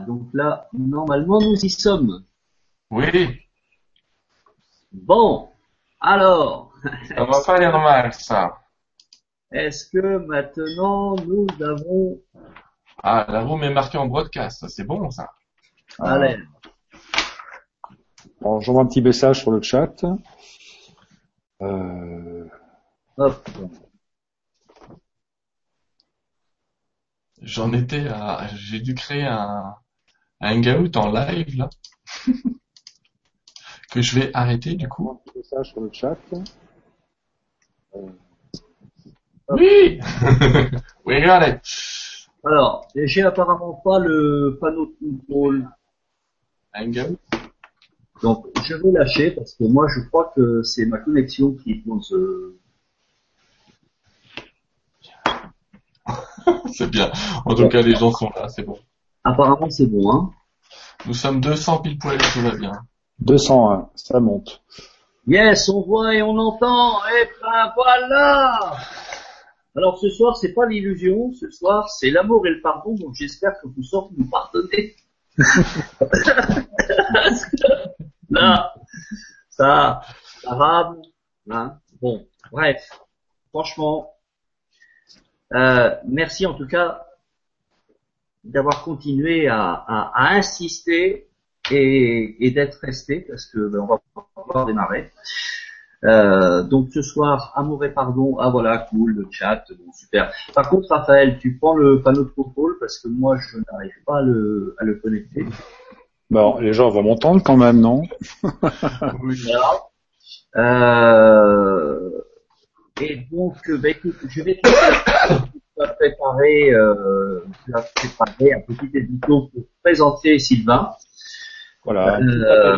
donc là, normalement, nous y sommes. Oui. Bon, alors. Ça va pas aller mal, ça. Est-ce que maintenant nous avons. Ah, la room est marquée en broadcast, c'est bon ça. Allez. Alors, j'envoie un petit message sur le chat. Euh, Hop. J'en étais à, j'ai dû créer un hangout en live là. que je vais arrêter du coup. un petit message sur le chat. Oui! oui, regardez. Alors, j'ai apparemment pas le panneau de contrôle. Hangout. Donc, je vais lâcher parce que moi, je crois que c'est ma connexion qui pose. euh, c'est bien. En tout cas, les gens sont là, c'est bon. Apparemment, c'est bon, hein. Nous sommes 200 pile poil tout va bien. 201, ça monte. Yes, on voit et on entend. Et ben voilà. Alors ce soir, c'est pas l'illusion. Ce soir, c'est l'amour et le pardon. Donc j'espère que vous saurez nous pardonner. Là, ça, ça rame. Hein. Bon, bref. Franchement, euh, merci en tout cas d'avoir continué à, à, à insister et, et d'être resté parce que ben, on va pouvoir démarrer. Euh, donc ce soir, amour et pardon. Ah voilà, cool, le chat, bon super. Par contre, Raphaël, tu prends le panneau de contrôle parce que moi je n'arrive pas à le, à le connecter. Bon, les gens vont m'entendre quand même, non? Oui. Voilà. Euh, et donc, bah, écoute, je vais te préparer, euh, je vais préparer un petit édito pour présenter Sylvain. Voilà. Euh,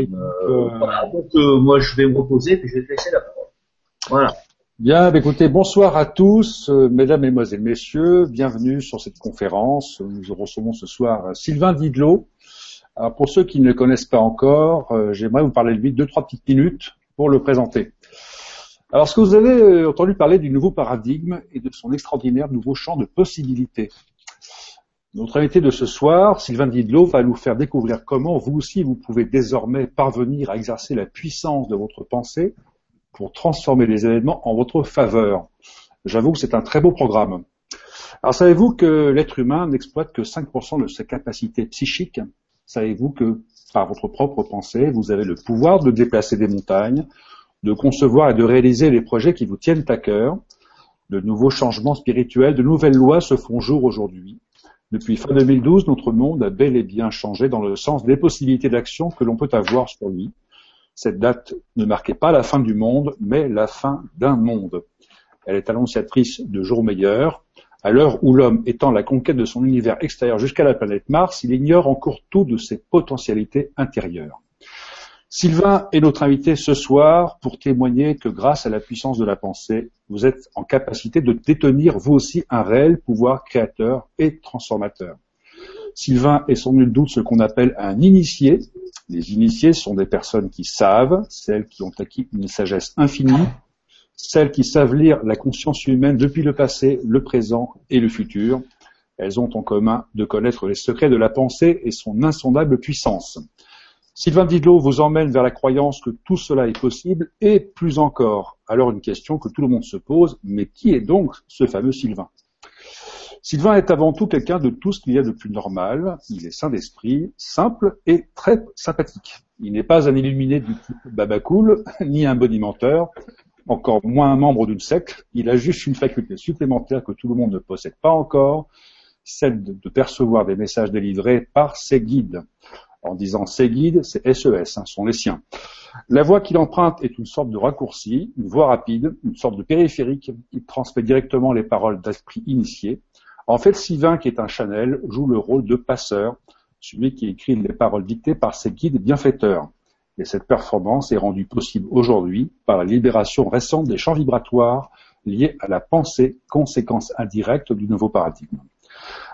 Euh, voilà, donc moi je vais me reposer puis je vais te laisser la parole. Voilà. Bien, bah, écoutez, bonsoir à tous, mesdames, mesdemoiselles, messieurs, bienvenue sur cette conférence. Nous recevons ce soir Sylvain Didlot. Alors, pour ceux qui ne le connaissent pas encore, j'aimerais vous parler de lui deux, trois petites minutes pour le présenter. Alors, est-ce que vous avez euh, entendu parler du nouveau paradigme et de son extraordinaire nouveau champ de possibilités Notre invité de ce soir, Sylvain Didlot, va nous faire découvrir comment vous aussi vous pouvez désormais parvenir à exercer la puissance de votre pensée pour transformer les événements en votre faveur. J'avoue que c'est un très beau programme. Alors savez-vous que l'être humain n'exploite que 5% de ses capacités psychiques Savez-vous que par votre propre pensée, vous avez le pouvoir de déplacer des montagnes, de concevoir et de réaliser les projets qui vous tiennent à cœur De nouveaux changements spirituels, de nouvelles lois se font jour aujourd'hui. Depuis fin 2012, notre monde a bel et bien changé dans le sens des possibilités d'action que l'on peut avoir sur lui. Cette date ne marquait pas la fin du monde, mais la fin d'un monde. Elle est annonciatrice de jours meilleurs. À l'heure où l'homme étend la conquête de son univers extérieur jusqu'à la planète Mars, il ignore encore tout de ses potentialités intérieures. Sylvain est notre invité ce soir pour témoigner que grâce à la puissance de la pensée, vous êtes en capacité de détenir vous aussi un réel pouvoir créateur et transformateur. Sylvain est sans nul doute ce qu'on appelle un initié. Les initiés sont des personnes qui savent, celles qui ont acquis une sagesse infinie, celles qui savent lire la conscience humaine depuis le passé, le présent et le futur. Elles ont en commun de connaître les secrets de la pensée et son insondable puissance. Sylvain Didlot vous emmène vers la croyance que tout cela est possible et plus encore. Alors une question que tout le monde se pose, mais qui est donc ce fameux Sylvain? Sylvain est avant tout quelqu'un de tout ce qu'il y a de plus normal. Il est sain d'esprit, simple et très sympathique. Il n'est pas un illuminé du type babacool, ni un bonimenteur, encore moins un membre d'une secte. Il a juste une faculté supplémentaire que tout le monde ne possède pas encore, celle de, de percevoir des messages délivrés par ses guides. En disant ses guides, c'est SES, hein, sont les siens. La voie qu'il emprunte est une sorte de raccourci, une voie rapide, une sorte de périphérique qui transmet directement les paroles d'esprit initié. En fait, Sylvain, qui est un Chanel, joue le rôle de passeur, celui qui écrit les paroles dictées par ses guides bienfaiteurs. Et cette performance est rendue possible aujourd'hui par la libération récente des champs vibratoires liés à la pensée, conséquence indirecte du nouveau paradigme.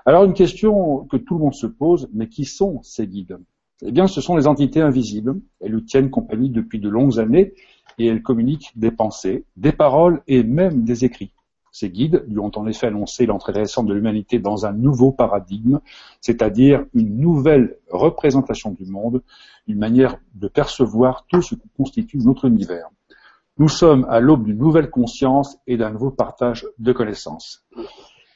Alors une question que tout le monde se pose, mais qui sont ces guides? Eh bien, ce sont les entités invisibles. Elles lui tiennent compagnie depuis de longues années et elles communiquent des pensées, des paroles et même des écrits. Ces guides lui ont en effet annoncé l'entrée récente de l'humanité dans un nouveau paradigme, c'est-à-dire une nouvelle représentation du monde, une manière de percevoir tout ce qui constitue notre univers. Nous sommes à l'aube d'une nouvelle conscience et d'un nouveau partage de connaissances.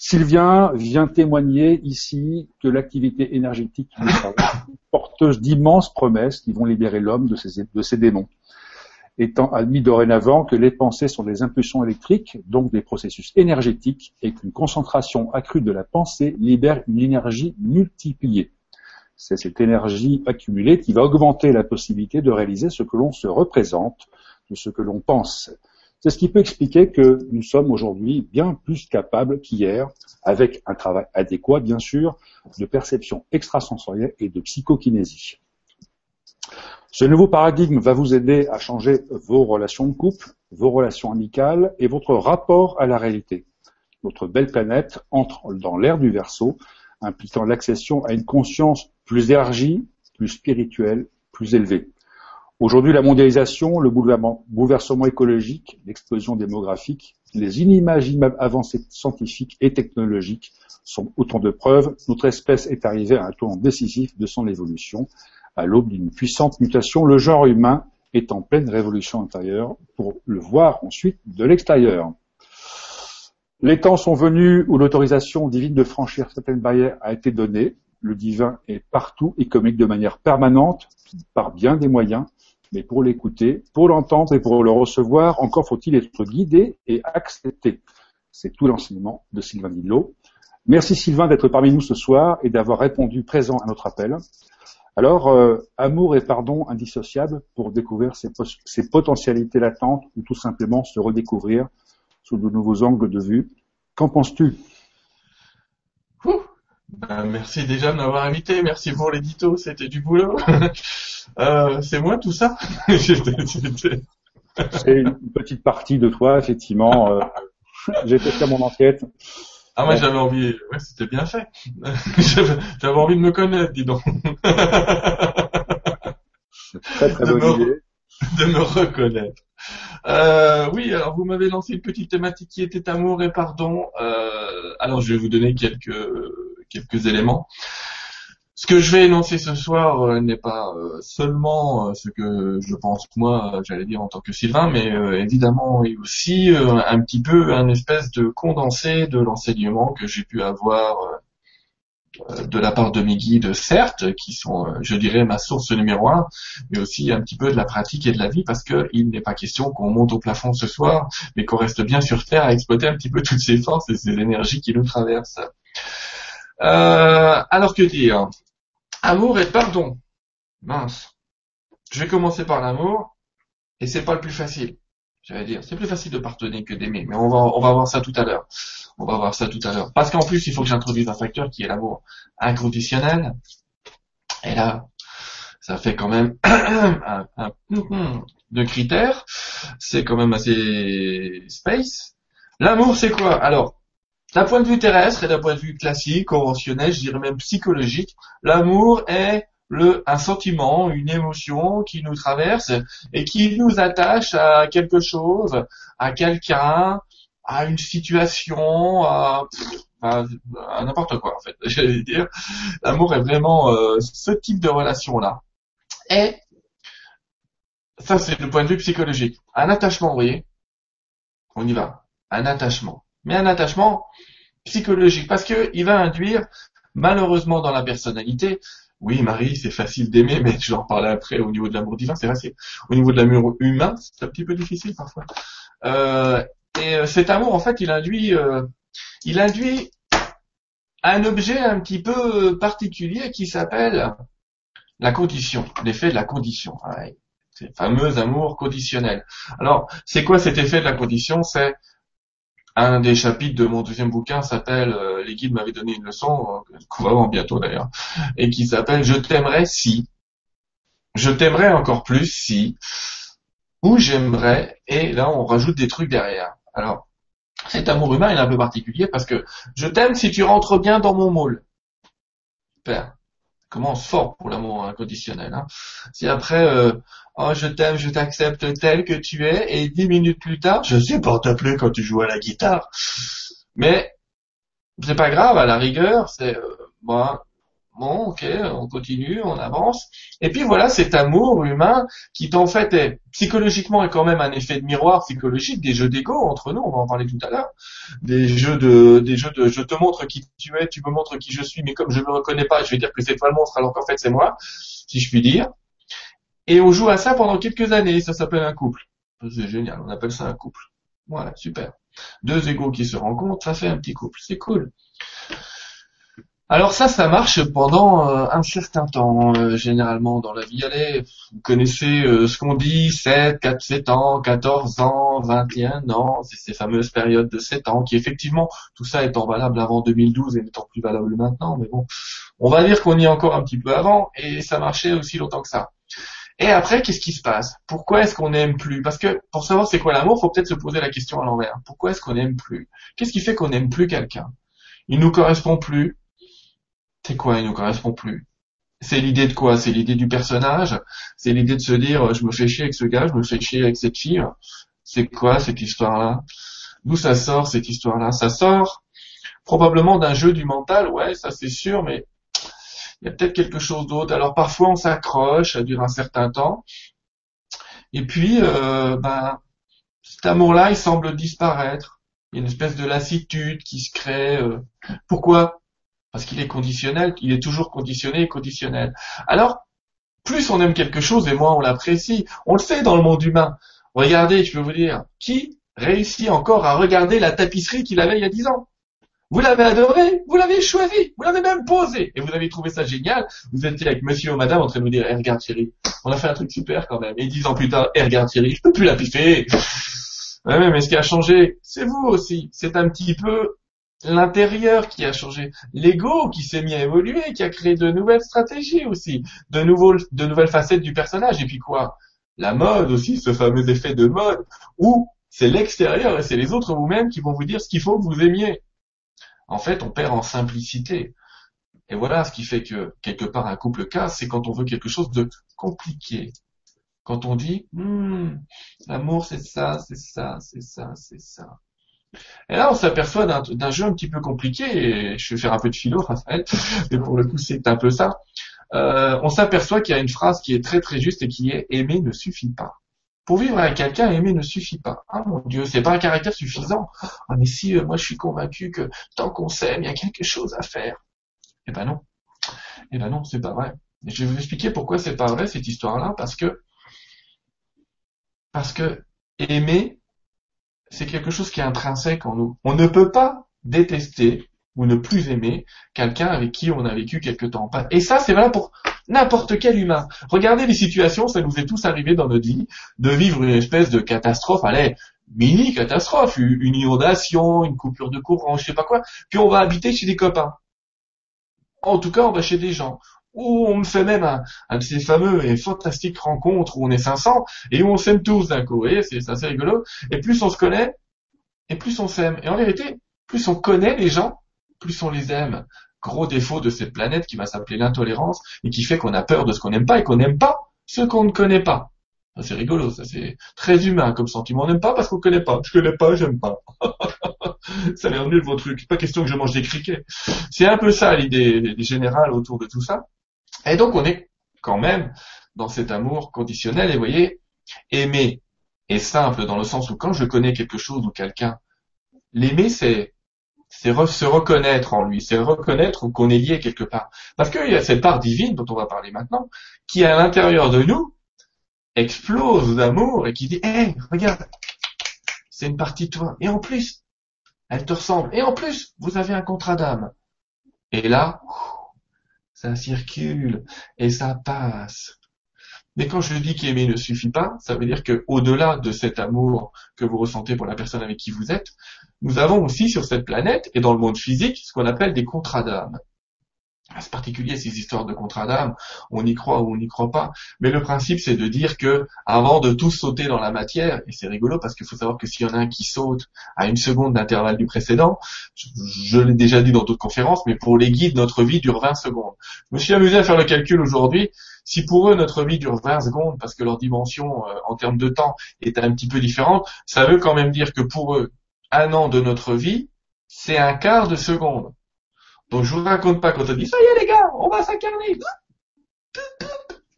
Sylvien vient témoigner ici que l'activité énergétique porteuse d'immenses promesses qui vont libérer l'homme de ses, de ses démons. Étant admis dorénavant que les pensées sont des impulsions électriques, donc des processus énergétiques, et qu'une concentration accrue de la pensée libère une énergie multipliée. C'est cette énergie accumulée qui va augmenter la possibilité de réaliser ce que l'on se représente, de ce que l'on pense. C'est ce qui peut expliquer que nous sommes aujourd'hui bien plus capables qu'hier, avec un travail adéquat, bien sûr, de perception extrasensorielle et de psychokinésie. Ce nouveau paradigme va vous aider à changer vos relations de couple, vos relations amicales et votre rapport à la réalité. Notre belle planète entre dans l'ère du verso, impliquant l'accession à une conscience plus élargie, plus spirituelle, plus élevée. Aujourd'hui, la mondialisation, le bouleversement écologique, l'explosion démographique, les inimaginables avancées scientifiques et technologiques sont autant de preuves. Notre espèce est arrivée à un tournant décisif de son évolution. À l'aube d'une puissante mutation, le genre humain est en pleine révolution intérieure pour le voir ensuite de l'extérieur. Les temps sont venus où l'autorisation divine de franchir certaines barrières a été donnée. Le divin est partout et communique de manière permanente, par bien des moyens, mais pour l'écouter, pour l'entendre et pour le recevoir, encore faut-il être guidé et accepté. C'est tout l'enseignement de Sylvain Didlot. Merci Sylvain d'être parmi nous ce soir et d'avoir répondu présent à notre appel. Alors, euh, amour et pardon indissociables pour découvrir ses, ses, potentialités latentes ou tout simplement se redécouvrir sous de nouveaux angles de vue. Qu'en penses-tu? Ben, Merci déjà de m'avoir invité. Merci pour l'édito, c'était du boulot. Euh, c'est moi tout ça C'est une petite partie de toi, effectivement. Euh, J'ai fait mon enquête. Ah moi j'avais envie, ouais c'était bien fait. j'avais envie de me connaître, dis donc. très très bonne idée. De me reconnaître. Euh, oui, alors vous m'avez lancé une petite thématique qui était amour et pardon. Euh, alors je vais vous donner quelques quelques éléments. Ce que je vais énoncer ce soir euh, n'est pas euh, seulement euh, ce que je pense moi, j'allais dire en tant que Sylvain, mais évidemment et aussi un petit peu un espèce de condensé de l'enseignement que j'ai pu avoir de la part de mes guides, certes, qui sont, je dirais, ma source numéro un, mais aussi un petit peu de la pratique et de la vie, parce qu'il n'est pas question qu'on monte au plafond ce soir, mais qu'on reste bien sur Terre à exploiter un petit peu toutes ces forces et ces énergies qui nous traversent. Alors que dire? Amour et pardon. Mince. Je vais commencer par l'amour, et c'est pas le plus facile. J'allais dire, c'est plus facile de pardonner que d'aimer, mais on va, on va voir ça tout à l'heure. On va voir ça tout à l'heure. Parce qu'en plus, il faut que j'introduise un facteur qui est l'amour inconditionnel. Et là, ça fait quand même un, un, de critères. C'est quand même assez space. L'amour, c'est quoi? Alors, d'un point de vue terrestre et d'un point de vue classique, conventionnel, je dirais même psychologique, l'amour est le, un sentiment, une émotion qui nous traverse et qui nous attache à quelque chose, à quelqu'un, à une situation, à, n'importe quoi en fait. J'allais dire, l'amour est vraiment euh, ce type de relation-là. Et ça, c'est le point de vue psychologique. Un attachement, vous voyez, on y va. Un attachement mais un attachement psychologique, parce qu'il va induire, malheureusement dans la personnalité, oui Marie, c'est facile d'aimer, mais je vais en parler après au niveau de l'amour divin, c'est facile. Au niveau de l'amour humain, c'est un petit peu difficile parfois. Euh, et euh, cet amour, en fait, il induit, euh, il induit un objet un petit peu particulier qui s'appelle la condition, l'effet de la condition. Ouais, c'est fameux amour conditionnel. Alors, c'est quoi cet effet de la condition? C'est un des chapitres de mon deuxième bouquin s'appelle euh, Les guides m'avaient donné une leçon, euh, voir bientôt d'ailleurs, et qui s'appelle Je t'aimerais si, je t'aimerais encore plus si, ou j'aimerais, et là on rajoute des trucs derrière. Alors, cet amour humain est un peu particulier parce que je t'aime si tu rentres bien dans mon moule. Super. Commence fort pour l'amour inconditionnel. Hein. Si après, euh, oh je t'aime, je t'accepte tel que tu es, et dix minutes plus tard, je supporte plus quand tu joues à la guitare. Mais c'est pas grave, à la rigueur, c'est euh, bon, bon, ok, on continue, on avance. Et puis voilà, cet amour humain qui en fait est psychologiquement est quand même un effet de miroir psychologique des jeux d'ego entre nous, on va en parler tout à l'heure, des jeux de des jeux de je te montre qui tu es, tu me montres qui je suis, mais comme je me reconnais pas, je vais dire que c'est toi le monstre alors qu'en fait c'est moi, si je puis dire. Et on joue à ça pendant quelques années, ça s'appelle un couple. C'est génial, on appelle ça un couple. Voilà, super. Deux égaux qui se rencontrent, ça fait un petit couple, c'est cool. Alors ça, ça marche pendant euh, un certain temps, euh, généralement dans la vie. Allez, vous connaissez euh, ce qu'on dit, 7, 4, 7 ans, 14 ans, 21 ans, c'est ces fameuses périodes de 7 ans, qui effectivement, tout ça étant valable avant 2012 et n'étant plus valable maintenant, mais bon, on va dire qu'on y est encore un petit peu avant, et ça marchait aussi longtemps que ça. Et après, qu'est-ce qui se passe? Pourquoi est-ce qu'on n'aime plus? Parce que pour savoir c'est quoi l'amour, faut peut-être se poser la question à l'envers. Pourquoi est-ce qu'on n'aime plus? Qu'est-ce qui fait qu'on n'aime plus quelqu'un? Il nous correspond plus. C'est quoi Il nous correspond plus. C'est l'idée de quoi? C'est l'idée du personnage? C'est l'idée de se dire je me fais chier avec ce gars, je me fais chier avec cette fille. C'est quoi cette histoire-là? D'où ça sort cette histoire-là? Ça sort probablement d'un jeu du mental, ouais, ça c'est sûr, mais il y a peut-être quelque chose d'autre. Alors parfois on s'accroche, ça dure un certain temps, et puis euh, ben, cet amour-là, il semble disparaître. Il y a une espèce de lassitude qui se crée. Euh. Pourquoi? Parce qu'il est conditionnel, il est toujours conditionné et conditionnel. Alors, plus on aime quelque chose et moins on l'apprécie. On le sait dans le monde humain. Regardez, je peux vous dire, qui réussit encore à regarder la tapisserie qu'il avait il y a dix ans? Vous l'avez adoré, vous l'avez choisi, vous l'avez même posé, et vous avez trouvé ça génial. Vous étiez avec monsieur ou madame en train de vous dire, eh, regarde Thierry, on a fait un truc super quand même. Et dix ans plus tard, eh, regarde Thierry, je peux plus la piffer. Ouais, mais ce qui a changé, c'est vous aussi. C'est un petit peu l'intérieur qui a changé, l'ego qui s'est mis à évoluer, qui a créé de nouvelles stratégies aussi, de, nouvelles facettes du personnage. Et puis quoi? La mode aussi, ce fameux effet de mode, où c'est l'extérieur et c'est les autres vous-même qui vont vous dire ce qu'il faut que vous aimiez en fait, on perd en simplicité. Et voilà ce qui fait que quelque part un couple casse, c'est quand on veut quelque chose de compliqué. Quand on dit, hmm, l'amour c'est ça, c'est ça, c'est ça, c'est ça. Et là, on s'aperçoit d'un jeu un petit peu compliqué, et je vais faire un peu de philo, Raphaël, mais pour le coup, c'est un peu ça. Euh, on s'aperçoit qu'il y a une phrase qui est très très juste et qui est aimer ne suffit pas. Pour vivre avec quelqu'un, aimer ne suffit pas. Ah mon Dieu, c'est pas un caractère suffisant. Ah mais si, euh, moi je suis convaincu que tant qu'on s'aime, il y a quelque chose à faire. Eh ben non. Eh ben non, c'est pas vrai. Je vais vous expliquer pourquoi c'est pas vrai cette histoire-là, parce que parce que aimer, c'est quelque chose qui est intrinsèque en nous. On ne peut pas détester ou ne plus aimer quelqu'un avec qui on a vécu quelque temps. Et ça, c'est vrai pour n'importe quel humain. Regardez les situations, ça nous est tous arrivé dans notre vie, de vivre une espèce de catastrophe, allez, mini catastrophe, une inondation, une coupure de courant, je sais pas quoi, puis on va habiter chez des copains. En tout cas, on va chez des gens. Ou on me fait même un, de ces fameux et fantastiques rencontres où on est 500 et où on s'aime tous d'un coup. Vous c'est assez rigolo. Et plus on se connaît, et plus on s'aime. Et en vérité, plus on connaît les gens, plus on les aime. Gros défaut de cette planète qui va s'appeler l'intolérance et qui fait qu'on a peur de ce qu'on n'aime pas et qu'on n'aime pas ce qu'on ne connaît pas. C'est rigolo, ça c'est très humain comme sentiment. On n'aime pas parce qu'on connaît pas. Je connais pas, j'aime pas. ça a l'air nul vos trucs. Pas question que je mange des criquets. C'est un peu ça l'idée générale autour de tout ça. Et donc on est quand même dans cet amour conditionnel. Et vous voyez, aimer est simple dans le sens où quand je connais quelque chose ou quelqu'un, l'aimer c'est se reconnaître en lui, c'est reconnaître qu'on est lié quelque part. Parce qu'il y a cette part divine dont on va parler maintenant, qui à l'intérieur de nous explose d'amour et qui dit, hé, regarde, c'est une partie de toi. Et en plus, elle te ressemble. Et en plus, vous avez un contrat d'âme. Et là, ça circule et ça passe. Mais quand je dis qu'aimer ne suffit pas, ça veut dire que au-delà de cet amour que vous ressentez pour la personne avec qui vous êtes, nous avons aussi sur cette planète et dans le monde physique ce qu'on appelle des contrats d'âme. C'est particulier ces histoires de contrat d'âme, on y croit ou on n'y croit pas. Mais le principe c'est de dire que avant de tous sauter dans la matière, et c'est rigolo parce qu'il faut savoir que s'il y en a un qui saute à une seconde d'intervalle du précédent, je, l'ai déjà dit dans d'autres conférences, mais pour les guides, notre vie dure 20 secondes. Je me suis amusé à faire le calcul aujourd'hui. Si pour eux notre vie dure 20 secondes parce que leur dimension euh, en termes de temps est un petit peu différente, ça veut quand même dire que pour eux, un an de notre vie, c'est un quart de seconde. Donc je vous raconte pas quand on dit ça y est les gars, on va s'incarner.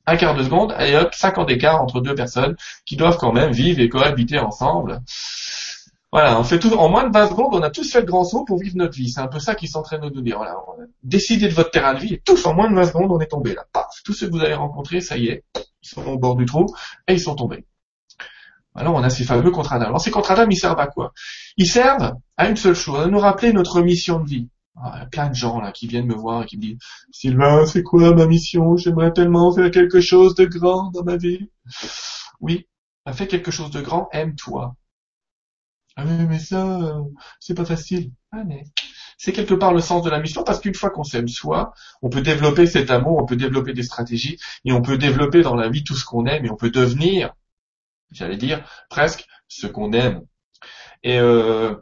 Un quart de seconde, et hop, 50 d'écart entre deux personnes qui doivent quand même vivre et cohabiter ensemble. Voilà, on fait tout, en moins de 20 secondes, on a tous fait le grand saut pour vivre notre vie. C'est un peu ça en train de nous dire. Voilà, décidez de votre terrain de vie et tous en moins de 20 secondes, on est tombé là. Paf, tous ceux que vous avez rencontrés, ça y est, ils sont au bord du trou et ils sont tombés. Alors on a ces fameux contrats d'âme. Alors ces contrats d'âme, ils servent à quoi? Ils servent à une seule chose, à nous rappeler notre mission de vie. Ah, il y a plein de gens là qui viennent me voir et qui me disent Sylvain, c'est quoi ma mission? J'aimerais tellement faire quelque chose de grand dans ma vie. Oui, fais quelque chose de grand, aime-toi. Ah oui, mais ça, euh, c'est pas facile. Ah, c'est quelque part le sens de la mission parce qu'une fois qu'on s'aime soi, on peut développer cet amour, on peut développer des stratégies et on peut développer dans la vie tout ce qu'on aime et on peut devenir, j'allais dire, presque ce qu'on aime. Et euh,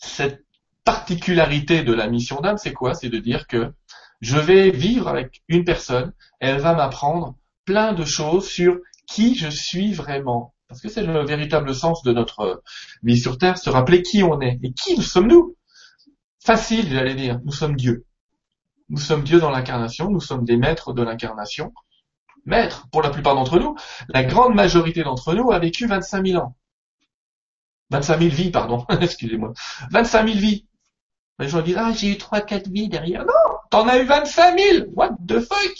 cette particularité de la mission d'âme, c'est quoi? C'est de dire que je vais vivre avec une personne, elle va m'apprendre plein de choses sur qui je suis vraiment. Parce que c'est le véritable sens de notre vie sur Terre, se rappeler qui on est. Et qui nous sommes-nous? Facile, j'allais dire, nous sommes Dieu. Nous sommes Dieu dans l'incarnation, nous sommes des maîtres de l'incarnation. Maîtres, pour la plupart d'entre nous, la grande majorité d'entre nous a vécu 25 000 ans. 25 000 vies, pardon, excusez-moi. 25 000 vies. Les gens disent, ah, j'ai eu 3-4 vies derrière. Non, t'en as eu 25 000. What the fuck?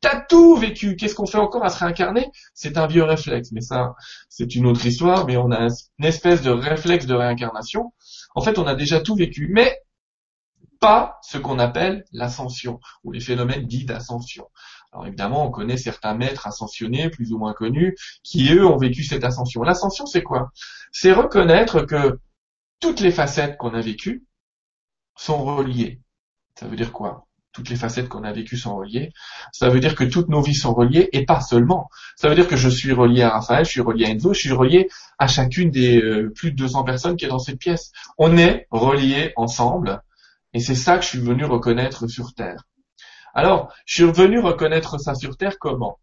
T'as tout vécu. Qu'est-ce qu'on fait encore à se réincarner? C'est un vieux réflexe. Mais ça, c'est une autre histoire. Mais on a une espèce de réflexe de réincarnation. En fait, on a déjà tout vécu. Mais pas ce qu'on appelle l'ascension ou les phénomènes dits d'ascension. Alors évidemment, on connaît certains maîtres ascensionnés, plus ou moins connus, qui eux ont vécu cette ascension. L'ascension, c'est quoi? C'est reconnaître que toutes les facettes qu'on a vécues, sont reliées. Ça veut dire quoi? Toutes les facettes qu'on a vécues sont reliées. Ça veut dire que toutes nos vies sont reliées et pas seulement. Ça veut dire que je suis relié à Raphaël, je suis relié à Enzo, je suis relié à chacune des euh, plus de 200 personnes qui est dans cette pièce. On est reliés ensemble et c'est ça que je suis venu reconnaître sur Terre. Alors, je suis venu reconnaître ça sur Terre comment?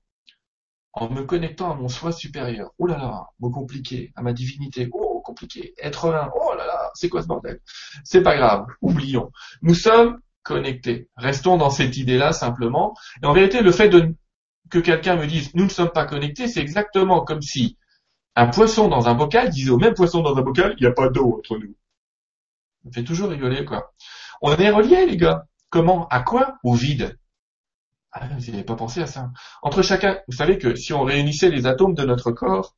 En me connectant à mon soi supérieur. Oh là là, mot compliqué, à ma divinité. Oh, compliqué. Être un. Oh là là, c'est quoi ce bordel? C'est pas grave, oublions. Nous sommes connectés. Restons dans cette idée-là simplement. Et en vérité, le fait de que quelqu'un me dise nous ne sommes pas connectés, c'est exactement comme si un poisson dans un bocal disait au même poisson dans un bocal, il n'y a pas d'eau entre nous. Ça fait toujours rigoler, quoi. On est reliés, les gars. Comment? À quoi? Au vide. Ah, vous n'avez pas pensé à ça. Entre chacun, vous savez que si on réunissait les atomes de notre corps,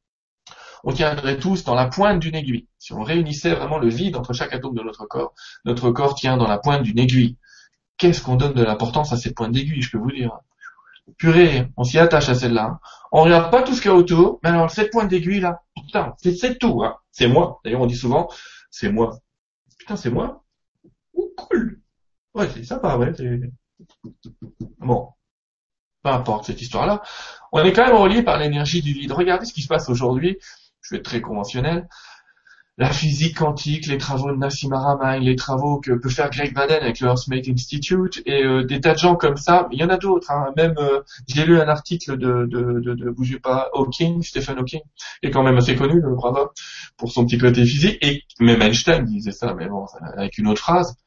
on tiendrait tous dans la pointe d'une aiguille. Si on réunissait vraiment le vide entre chaque atome de notre corps, notre corps tient dans la pointe d'une aiguille. Qu'est-ce qu'on donne de l'importance à cette pointe d'aiguille, je peux vous dire? Purée, on s'y attache à celle-là. On regarde pas tout ce qu'il y a autour, mais alors cette pointe d'aiguille là, putain, c'est tout. Hein. C'est moi. D'ailleurs, on dit souvent, c'est moi. Putain, c'est moi. Ouh, cool. Ouais, c'est sympa, ouais. Bon, peu importe cette histoire-là. On est quand même relié par l'énergie du vide. Regardez ce qui se passe aujourd'hui je vais être très conventionnel, la physique quantique, les travaux de Nassim Haramein, les travaux que peut faire Greg Baden avec le Earthmate Institute et euh, des tas de gens comme ça. Il y en a d'autres. Hein. Même euh, j'ai lu un article de, de, de, bougez pas Hawking, Stephen Hawking, est quand même assez connu, le bravo, pour son petit côté physique. Et même Einstein disait ça, mais bon, avec une autre phrase.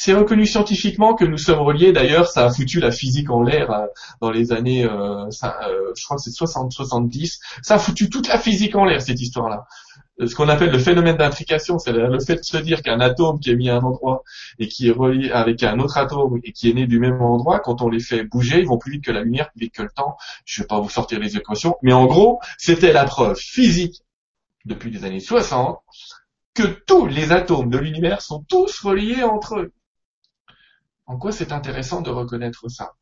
C'est reconnu scientifiquement que nous sommes reliés. D'ailleurs, ça a foutu la physique en l'air euh, dans les années, euh, euh, je crois que c'est 60-70. Ça a foutu toute la physique en l'air cette histoire-là. Ce qu'on appelle le phénomène d'intrication, c'est le fait de se dire qu'un atome qui est mis à un endroit et qui est relié avec un autre atome et qui est né du même endroit, quand on les fait bouger, ils vont plus vite que la lumière, plus vite que le temps. Je ne vais pas vous sortir les équations, mais en gros, c'était la preuve physique depuis les années 60 que tous les atomes de l'univers sont tous reliés entre eux. En quoi c'est intéressant de reconnaître ça?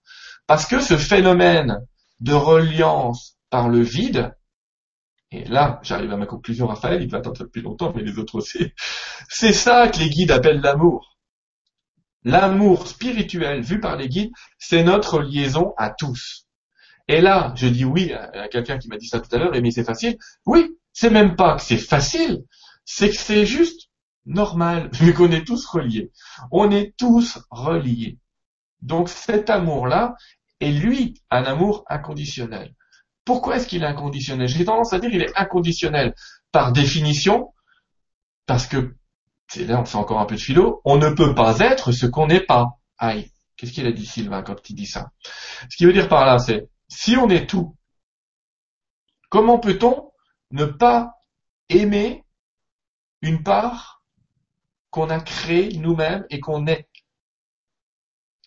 Parce que ce phénomène de reliance par le vide, et là j'arrive à ma conclusion Raphaël, il va attendre depuis longtemps, mais les autres aussi, c'est ça que les guides appellent l'amour. L'amour spirituel vu par les guides, c'est notre liaison à tous. Et là, je dis oui à quelqu'un qui m'a dit ça tout à l'heure, mais c'est facile. Oui, c'est même pas que c'est facile, c'est que c'est juste normal, vu qu'on est tous reliés. On est tous reliés. Donc cet amour-là est lui un amour inconditionnel. Pourquoi est-ce qu'il est inconditionnel? J'ai tendance à dire qu'il est inconditionnel par définition, parce que, c'est là on fait encore un peu de philo, on ne peut pas être ce qu'on n'est pas. Aïe, qu'est-ce qu'il a dit Sylvain quand il dit ça? Ce qu'il veut dire par là, c'est, si on est tout, comment peut-on ne pas aimer une part qu'on a créée nous-mêmes et qu'on est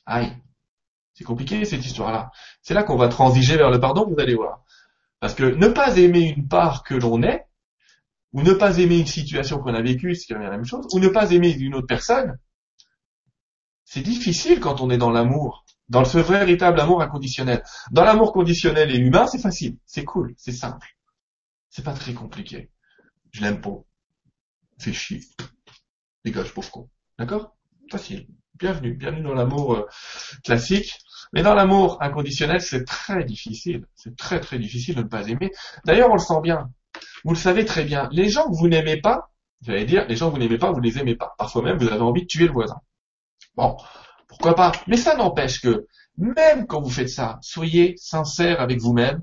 Aïe, c'est compliqué cette histoire-là. C'est là qu'on va transiger vers le pardon, vous allez voir. Parce que ne pas aimer une part que l'on est, ou ne pas aimer une situation qu'on a vécue, c'est la même chose, ou ne pas aimer une autre personne, c'est difficile quand on est dans l'amour, dans ce véritable amour inconditionnel. Dans l'amour conditionnel et humain, c'est facile, c'est cool, c'est simple. C'est pas très compliqué. Je l'aime pas. Fais chier. Dégage, pauvre con. D'accord? Facile. Bienvenue. Bienvenue dans l'amour euh, classique. Mais dans l'amour inconditionnel, c'est très difficile. C'est très très difficile de ne pas aimer. D'ailleurs, on le sent bien. Vous le savez très bien. Les gens que vous n'aimez pas, j'allais dire, les gens que vous n'aimez pas, vous les aimez pas. Parfois même, vous avez envie de tuer le voisin. Bon, pourquoi pas? Mais ça n'empêche que, même quand vous faites ça, soyez sincère avec vous-même,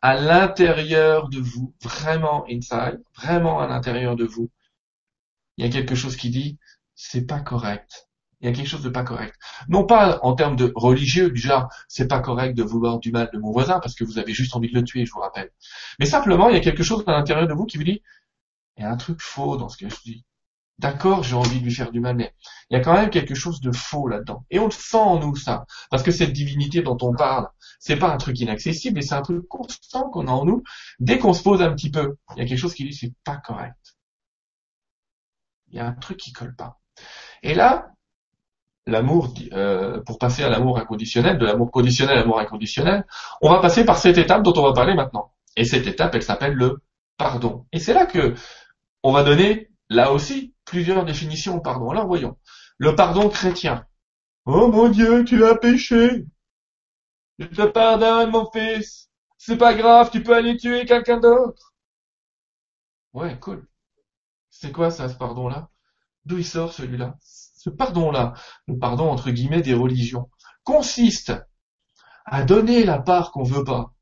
à l'intérieur de vous, vraiment inside, vraiment à l'intérieur de vous. Il y a quelque chose qui dit, c'est pas correct il y a quelque chose de pas correct. Non pas en termes de religieux, du genre, c'est pas correct de vouloir du mal de mon voisin parce que vous avez juste envie de le tuer, je vous rappelle. Mais simplement, il y a quelque chose à l'intérieur de vous qui vous dit, il y a un truc faux dans ce que je dis. D'accord, j'ai envie de lui faire du mal, mais il y a quand même quelque chose de faux là-dedans. Et on le sent en nous, ça. Parce que cette divinité dont on parle, c'est pas un truc inaccessible, mais c'est un truc constant qu'on a en nous. Dès qu'on se pose un petit peu, il y a quelque chose qui dit c'est pas correct. Il y a un truc qui colle pas. Et là, l'amour, euh, pour passer à l'amour inconditionnel, de l'amour conditionnel à l'amour inconditionnel, on va passer par cette étape dont on va parler maintenant. Et cette étape, elle s'appelle le pardon. Et c'est là que on va donner, là aussi, plusieurs définitions au pardon. Alors voyons. Le pardon chrétien. Oh mon Dieu, tu as péché. Je te pardonne, mon fils. C'est pas grave, tu peux aller tuer quelqu'un d'autre. Ouais, cool. C'est quoi ça, ce pardon-là? D'où il sort celui-là? Ce pardon-là, le pardon entre guillemets des religions, consiste à donner la part qu'on veut pas,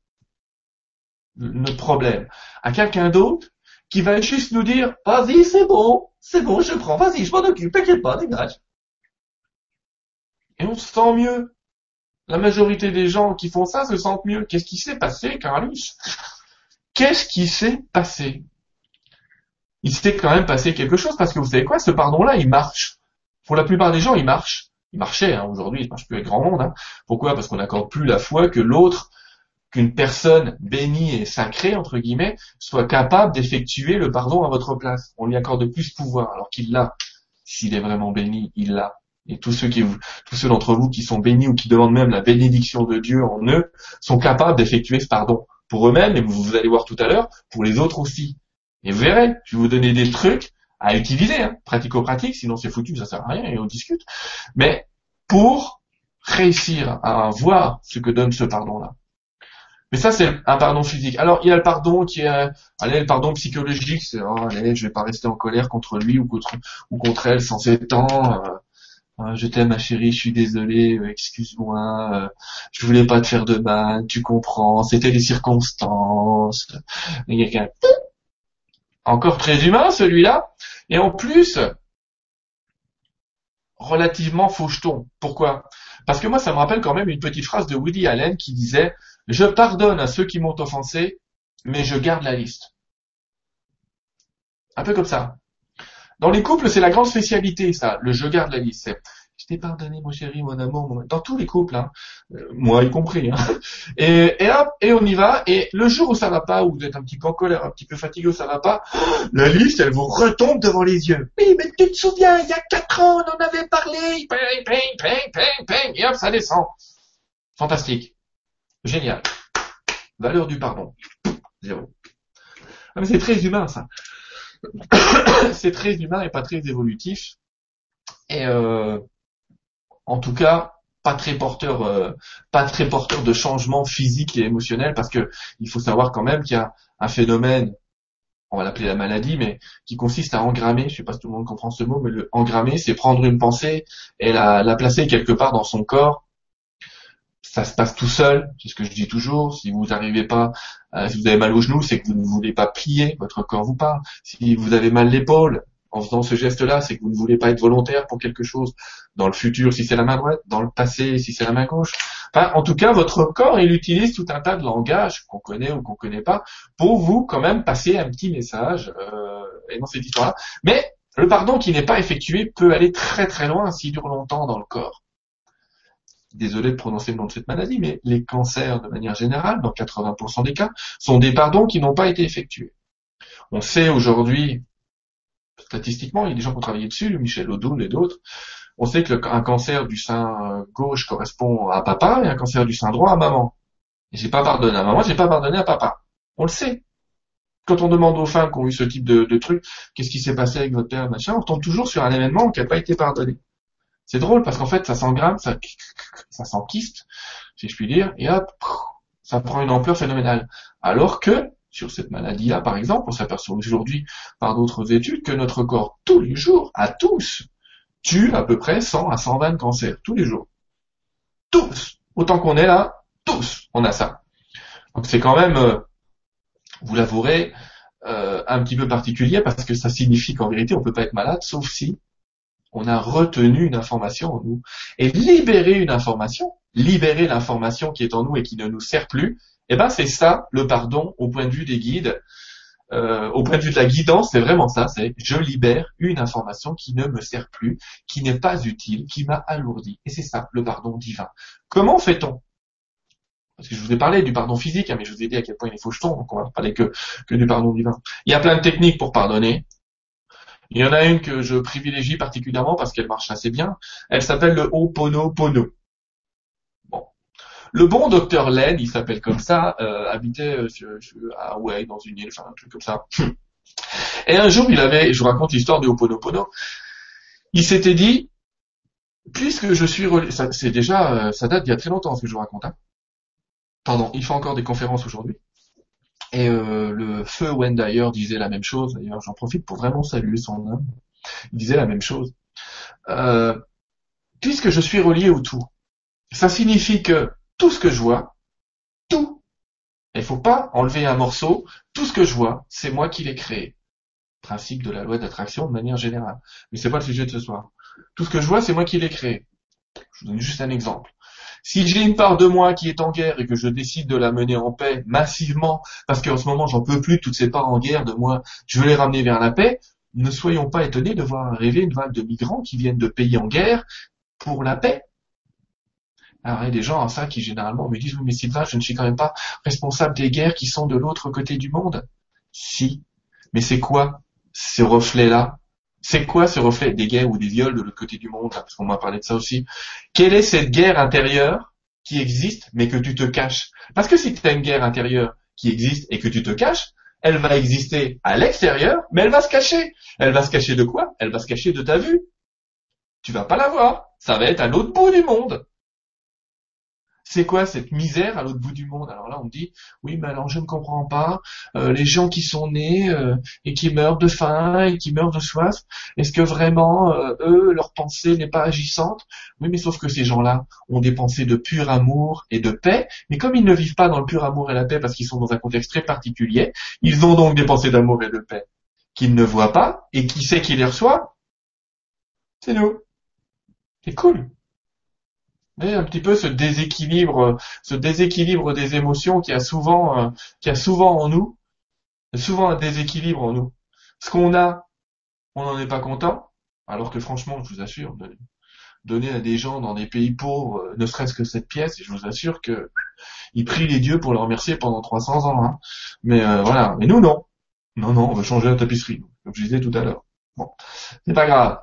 notre problème, à quelqu'un d'autre qui va juste nous dire vas-y c'est bon, c'est bon je prends, vas-y je m'en occupe, t'inquiète pas, dégage. Et on se sent mieux. La majorité des gens qui font ça se sentent mieux. Qu'est-ce qui s'est passé, Carlos? Qu'est-ce qui s'est passé? Il s'est quand même passé quelque chose parce que vous savez quoi, ce pardon-là, il marche. Pour la plupart des gens, il marche. Il marchait, hein, aujourd'hui, il marche plus avec grand monde. Hein. Pourquoi? Parce qu'on n'accorde plus la foi que l'autre, qu'une personne bénie et sacrée, entre guillemets, soit capable d'effectuer le pardon à votre place. On lui accorde plus pouvoir, alors qu'il l'a. S'il est vraiment béni, il l'a. Et tous ceux qui, tous ceux d'entre vous qui sont bénis ou qui demandent même la bénédiction de Dieu en eux, sont capables d'effectuer ce pardon pour eux-mêmes, et vous allez voir tout à l'heure, pour les autres aussi. Et vous verrez, je vais vous donner des trucs à utiliser, hein, pratico-pratique, sinon c'est foutu, ça sert à rien et on discute. Mais pour réussir à voir ce que donne ce pardon-là. Mais ça, c'est un pardon physique. Alors, il y a le pardon qui est, allez, le pardon psychologique, c'est, oh, allez, je vais pas rester en colère contre lui ou contre, ou contre elle sans étant, euh, euh, je t'aime ma chérie, je suis désolé, euh, excuse-moi, euh, je voulais pas te faire de mal, tu comprends, c'était les circonstances. Il y a encore très humain celui-là, et en plus, relativement faucheton. Pourquoi? Parce que moi, ça me rappelle quand même une petite phrase de Woody Allen qui disait « Je pardonne à ceux qui m'ont offensé, mais je garde la liste. » Un peu comme ça. Dans les couples, c'est la grande spécialité, ça, le « je garde la liste » je t'ai pardonné, mon chéri, mon amour, dans tous les couples, hein. Euh, moi y compris. Hein. Et, et hop, et on y va. Et le jour où ça va pas, où vous êtes un petit peu en colère, un petit peu fatigué, où ça va pas, la liste, elle vous retombe devant les yeux. Oui, mais tu te souviens, il y a quatre ans, on en avait parlé. Ping, ping, ping, ping, ping, et hop, ça descend. Fantastique. Génial. Valeur du pardon. Zéro. Ah, mais c'est très humain, ça. c'est très humain et pas très évolutif. Et euh, En tout cas, pas très porteur, euh, pas très porteur de changements physiques et émotionnels, parce que il faut savoir quand même qu'il y a un phénomène, on va l'appeler la maladie, mais qui consiste à engrammer. Je sais pas si tout le monde comprend ce mot, mais le engrammer, c'est prendre une pensée et la, la placer quelque part dans son corps. Ça se passe tout seul, c'est ce que je dis toujours. Si vous n'arrivez pas, euh, si vous avez mal au genou, c'est que vous ne voulez pas plier, votre corps vous parle. Si vous avez mal l'épaule, en faisant ce geste-là, c'est que vous ne voulez pas être volontaire pour quelque chose. Dans le futur, si c'est la main droite, dans le passé, si c'est la main gauche. En tout cas, votre corps, il utilise tout un tas de langages qu'on connaît ou qu'on connaît pas pour vous quand même passer un petit message euh, et dans cette histoire-là. Mais le pardon qui n'est pas effectué peut aller très très loin s'il dure longtemps dans le corps. Désolé de prononcer le nom de cette maladie, mais les cancers, de manière générale, dans 80% des cas, sont des pardons qui n'ont pas été effectués. On sait aujourd'hui, statistiquement, il y a des gens qui ont travaillé dessus, Michel Odoul et d'autres, on sait qu'un cancer du sein gauche correspond à papa et un cancer du sein droit à maman. Et j'ai pas pardonné à maman, j'ai pas pardonné à papa. On le sait. Quand on demande aux femmes qui ont eu ce type de, de truc, qu'est-ce qui s'est passé avec votre père, machin, on tombe toujours sur un événement qui n'a pas été pardonné. C'est drôle parce qu'en fait, ça s'engramme, ça, ça s'enquiste, si je puis dire, et hop, ça prend une ampleur phénoménale. Alors que, sur cette maladie-là, par exemple, on s'aperçoit aujourd'hui par d'autres études que notre corps, tous les jours, à tous, tue à peu près 100 à 120 cancers, tous les jours. Tous Autant qu'on est là, tous, on a ça. Donc c'est quand même, euh, vous l'avouerez, euh, un petit peu particulier parce que ça signifie qu'en vérité, on peut pas être malade, sauf si on a retenu une information en nous. Et libérer une information, libérer l'information qui est en nous et qui ne nous sert plus, eh ben c'est ça le pardon au point de vue des guides. Euh, au point de vue de la guidance, c'est vraiment ça, c'est je libère une information qui ne me sert plus, qui n'est pas utile, qui m'a alourdi. Et c'est ça, le pardon divin. Comment fait-on? Parce que je vous ai parlé du pardon physique, hein, mais je vous ai dit à quel point il est faucheton, donc on va parler que, du pardon divin. Il y a plein de techniques pour pardonner. Il y en a une que je privilégie particulièrement parce qu'elle marche assez bien. Elle s'appelle le Ho'oponopono. Le bon docteur Len, il s'appelle comme ça, euh, habitait euh, à Hawaii, dans une île, enfin un truc comme ça. Et un jour, il avait, je vous raconte l'histoire du Ho'oponopono, il s'était dit, puisque je suis relié, ça, c'est déjà, euh, ça date d'il y a très longtemps ce que je vous raconte. Hein. Pardon, il fait encore des conférences aujourd'hui. Et euh, le feu Wendayer disait la même chose. D'ailleurs, j'en profite pour vraiment saluer son âme. Il disait la même chose. Euh, puisque je suis relié au tout, ça signifie que tout ce que je vois, tout, il faut pas enlever un morceau, tout ce que je vois, c'est moi qui l'ai créé. Principe de la loi d'attraction de manière générale. Mais c'est pas le sujet de ce soir. Tout ce que je vois, c'est moi qui l'ai créé. Je vous donne juste un exemple. Si j'ai une part de moi qui est en guerre et que je décide de la mener en paix massivement, parce qu'en ce moment j'en peux plus toutes ces parts en guerre de moi, je veux les ramener vers la paix, ne soyons pas étonnés de voir arriver une vague de migrants qui viennent de pays en guerre pour la paix. Alors il y a des gens en ça qui généralement me disent oui mais Sylvain, je ne suis quand même pas responsable des guerres qui sont de l'autre côté du monde. Si. Mais c'est quoi ce reflet-là? C'est quoi ce reflet des guerres ou des viols de l'autre côté du monde Parce qu'on m'a parlé de ça aussi. Quelle est cette guerre intérieure qui existe mais que tu te caches? Parce que si tu as une guerre intérieure qui existe et que tu te caches, elle va exister à l'extérieur, mais elle va se cacher. Elle va se cacher de quoi? Elle va se cacher de ta vue. Tu vas pas la voir. Ça va être à l'autre bout du monde c'est quoi cette misère à l'autre bout du monde? Alors là, on me dit, oui, mais alors je ne comprends pas, euh, les gens qui sont nés euh, et qui meurent de faim et qui meurent de soif, est-ce que vraiment, euh, eux, leur pensée n'est pas agissante? Oui, mais sauf que ces gens-là ont des pensées de pur amour et de paix, mais comme ils ne vivent pas dans le pur amour et la paix parce qu'ils sont dans un contexte très particulier, ils ont donc des pensées d'amour et de paix qu'ils ne voient pas, et qui sait qui les reçoit? C'est nous. C'est cool un petit peu ce déséquilibre, ce déséquilibre des émotions qui a souvent, euh, qui a souvent en nous, souvent un déséquilibre en nous. Ce qu'on a, on n'en est pas content, alors que franchement, je vous assure, donner à des gens dans des pays pauvres, euh, ne serait-ce que cette pièce, et je vous assure que ils prient les dieux pour le remercier pendant 300 ans. Hein. Mais euh, voilà, mais nous non, non non, on veut changer la tapisserie, comme je disais tout à l'heure. Bon, c'est pas grave.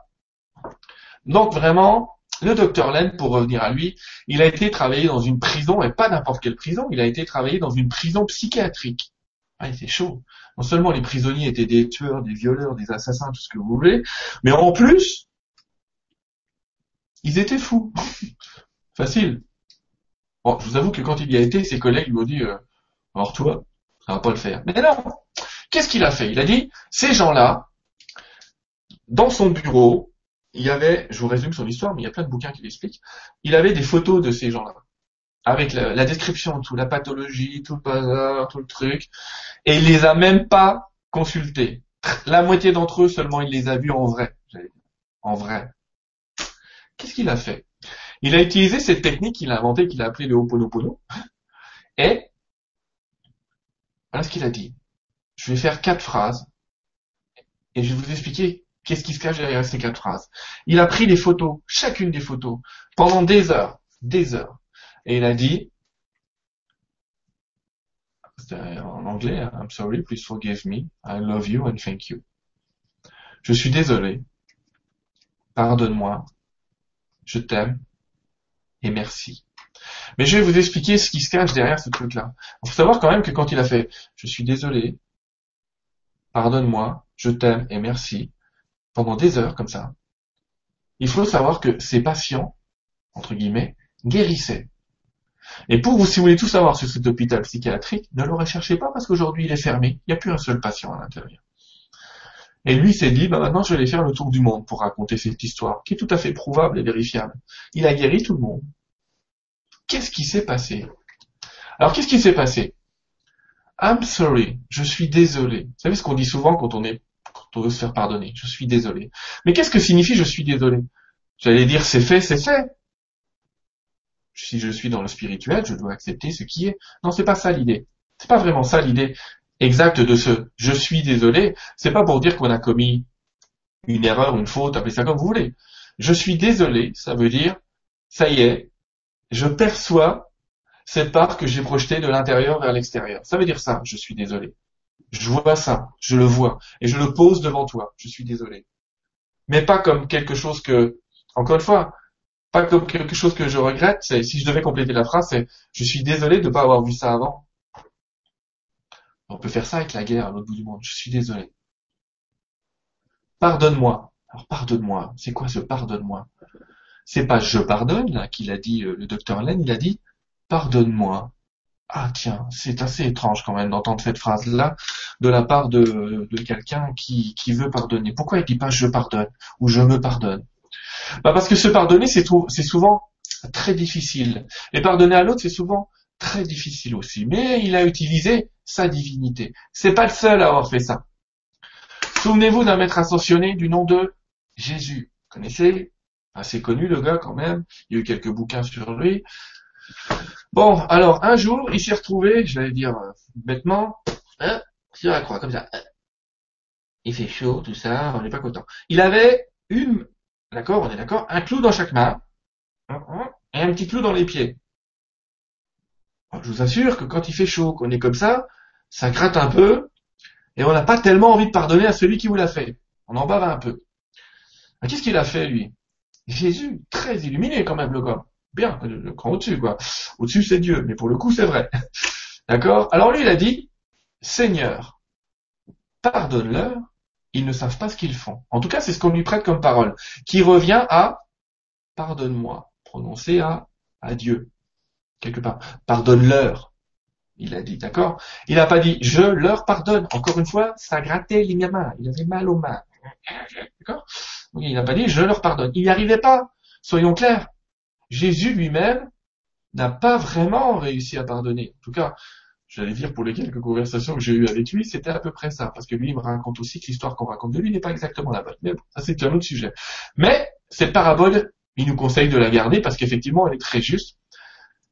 Donc vraiment, le docteur Len, pour revenir à lui, il a été travaillé dans une prison, et pas n'importe quelle prison, il a été travaillé dans une prison psychiatrique. Ah, c'est chaud. Non seulement les prisonniers étaient des tueurs, des violeurs, des assassins, tout ce que vous voulez, mais en plus, Ils étaient fous. Facile. Bon, je vous avoue que quand il y a été, ses collègues lui ont dit, euh, alors toi, ça va pas le faire. Mais non. Qu'est-ce qu'il a fait? Il a dit, ces gens-là, dans son bureau, il y avait, je vous résume son histoire, mais il y a plein de bouquins qui l'expliquent, il avait des photos de ces gens-là. Avec la, description, tout, la pathologie, tout le bazar, tout le truc. Et il les a même pas consultés. La moitié d'entre eux seulement, il les a vus en vrai. En vrai. Qu'est-ce qu'il a fait? Il a utilisé cette technique qu'il a inventée, qu'il a appelée le Ho'oponopono. Et, voilà ce qu'il a dit. Je vais faire quatre phrases. Et je vais vous expliquer qu'est-ce qui se cache derrière ces quatre phrases? Il a pris des photos, chacune des photos, pendant des heures, des heures. Et il a dit, en anglais, hein, I'm sorry, please forgive me, I love you and thank you. Je suis désolé, pardonne-moi, je t'aime et merci. Mais je vais vous expliquer ce qui se cache derrière ce truc-là. Il faut savoir quand même que quand il a fait je suis désolé, pardonne-moi, je t'aime et merci, pendant des heures comme ça, il faut savoir que ces patients, entre guillemets, guérissaient. Et pour vous, si vous voulez tout savoir sur cet hôpital psychiatrique, ne le recherchez pas parce qu'aujourd'hui il est fermé. Il n'y a plus un seul patient à l'intérieur. Et lui s'est dit, bah maintenant je vais faire le tour du monde pour raconter cette histoire, qui est tout à fait prouvable et vérifiable. Il a guéri tout le monde. Qu'est-ce qui s'est passé? Alors qu'est-ce qui s'est passé? I'm sorry, je suis désolé. Vous savez ce qu'on dit souvent quand on est on veut se faire pardonner. Je suis désolé. Mais qu'est-ce que signifie je suis désolé? J'allais dire c'est fait, c'est fait si je suis dans le spirituel, je dois accepter ce qui est. Non, c'est pas ça l'idée. C'est pas vraiment ça l'idée exacte de ce je suis désolé. C'est pas pour dire qu'on a commis une erreur, une faute, appelez ça comme vous voulez. Je suis désolé, ça veut dire, ça y est, je perçois cette part que j'ai projetée de l'intérieur vers l'extérieur. Ça veut dire ça, je suis désolé. Je vois ça, je le vois, et je le pose devant toi, je suis désolé. Mais pas comme quelque chose que, encore une fois, pas comme quelque chose que je regrette, si je devais compléter la phrase, c'est je suis désolé de ne pas avoir vu ça avant. On peut faire ça avec la guerre à l'autre bout du monde. Je suis désolé. Pardonne-moi. Alors pardonne-moi. C'est quoi ce pardonne-moi? C'est pas je pardonne là qu'il a dit euh, le docteur Len, il a dit pardonne-moi. Ah tiens, c'est assez étrange quand même d'entendre cette phrase-là de la part de, quelqu'un qui, veut pardonner. Pourquoi il dit pas je pardonne ou je me pardonne bah Parce que se pardonner, c'est souvent très difficile. Et pardonner à l'autre, c'est souvent très difficile aussi. Mais il a utilisé sa divinité. C'est pas le seul à avoir fait ça. Souvenez-vous d'un maître ascensionné du nom de Jésus. Vous connaissez? Assez connu le gars quand même. Il y a eu quelques bouquins sur lui. Bon, alors un jour, il s'est retrouvé, je vais dire euh, bêtement, hein, sur la croix, comme ça. Il fait chaud, tout ça, on n'est pas content. Il avait une D'accord On est d'accord Un clou dans chaque main. Et un petit clou dans les pieds. Je vous assure que quand il fait chaud, qu'on est comme ça, ça gratte un peu, et on n'a pas tellement envie de pardonner à celui qui vous l'a fait. On en bave un peu. Qu'est-ce qu'il a fait, lui? Jésus, très illuminé quand même, le gars. Bien, le au-dessus, quoi. Au-dessus, c'est Dieu, mais pour le coup, c'est vrai. D'accord? Alors lui, il a dit, Seigneur, pardonne-leur, ils ne savent pas ce qu'ils font. En tout cas, c'est ce qu'on lui prête comme parole, qui revient à pardonne-moi, prononcé à, à Dieu, quelque part. Pardonne-leur, il a dit, d'accord? Il n'a pas dit je leur pardonne. Encore une fois, ça grattait les mains, il avait mal aux mains. D'accord? Il n'a pas dit je leur pardonne. Il n'y arrivait pas, soyons clairs. Jésus lui-même n'a pas vraiment réussi à pardonner. En tout cas, j'allais dire pour les quelques conversations que j'ai eues avec lui, c'était à peu près ça. Parce que lui, il me raconte aussi que l'histoire qu'on raconte de lui n'est pas exactement la bonne. Mais bon, ça c'est un autre sujet. Mais cette parabole, il nous conseille de la garder parce qu'effectivement, elle est très juste.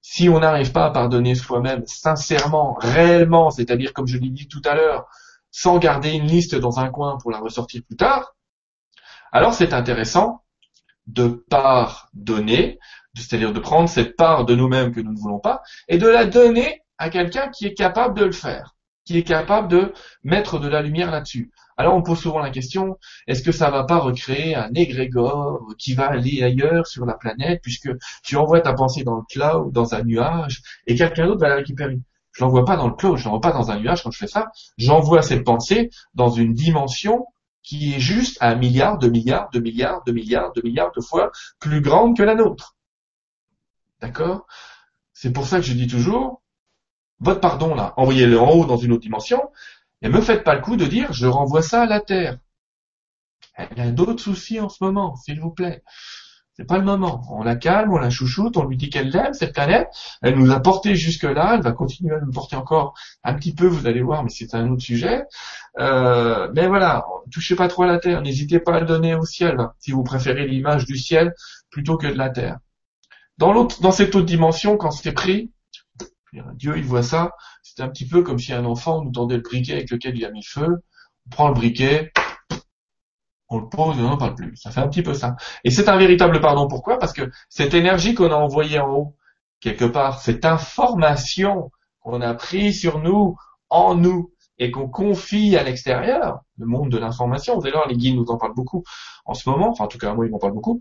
Si on n'arrive pas à pardonner soi-même sincèrement, réellement, c'est-à-dire comme je l'ai dit tout à l'heure, sans garder une liste dans un coin pour la ressortir plus tard, alors c'est intéressant de pardonner, c'est-à-dire de prendre cette part de nous-mêmes que nous ne voulons pas, et de la donner à quelqu'un qui est capable de le faire, qui est capable de mettre de la lumière là-dessus. Alors on pose souvent la question, est-ce que ça va pas recréer un égrégore qui va aller ailleurs sur la planète, puisque tu envoies ta pensée dans le cloud, dans un nuage, et quelqu'un d'autre va la récupérer? Je l'envoie pas dans le cloud, je l'envoie pas dans un nuage quand je fais ça, j'envoie cette pensée dans une dimension qui est juste un milliard, de milliards, de milliards, de milliards, de milliards de fois plus grande que la nôtre. D'accord? C'est pour ça que je dis toujours, votre pardon là, envoyez-le en haut dans une autre dimension, et me faites pas le coup de dire je renvoie ça à la Terre. Elle a d'autres soucis en ce moment, s'il vous plaît. C'est pas le moment. On la calme, on la chouchoute, on lui dit qu'elle l'aime, cette planète. Elle nous a porté jusque là, elle va continuer à nous porter encore un petit peu, vous allez voir, mais c'est un autre sujet. Euh, mais voilà, touchez pas trop à la Terre, n'hésitez pas à le donner au ciel, si vous préférez l'image du ciel plutôt que de la Terre. Dans l'autre, dans cette autre dimension, quand c'est pris, Dieu il voit ça, c'est un petit peu comme si un enfant nous tendait le briquet avec lequel il a mis feu, on prend le briquet, on le pose et on n'en parle plus. Ça fait un petit peu ça. Et c'est un véritable pardon. Pourquoi? Parce que cette énergie qu'on a envoyée en haut, quelque part, cette information qu'on a prise sur nous, en nous, et qu'on confie à l'extérieur, le monde de l'information, vous allez voir, les guides nous en parlent beaucoup en ce moment, enfin en tout cas moi ils m'en parlent beaucoup,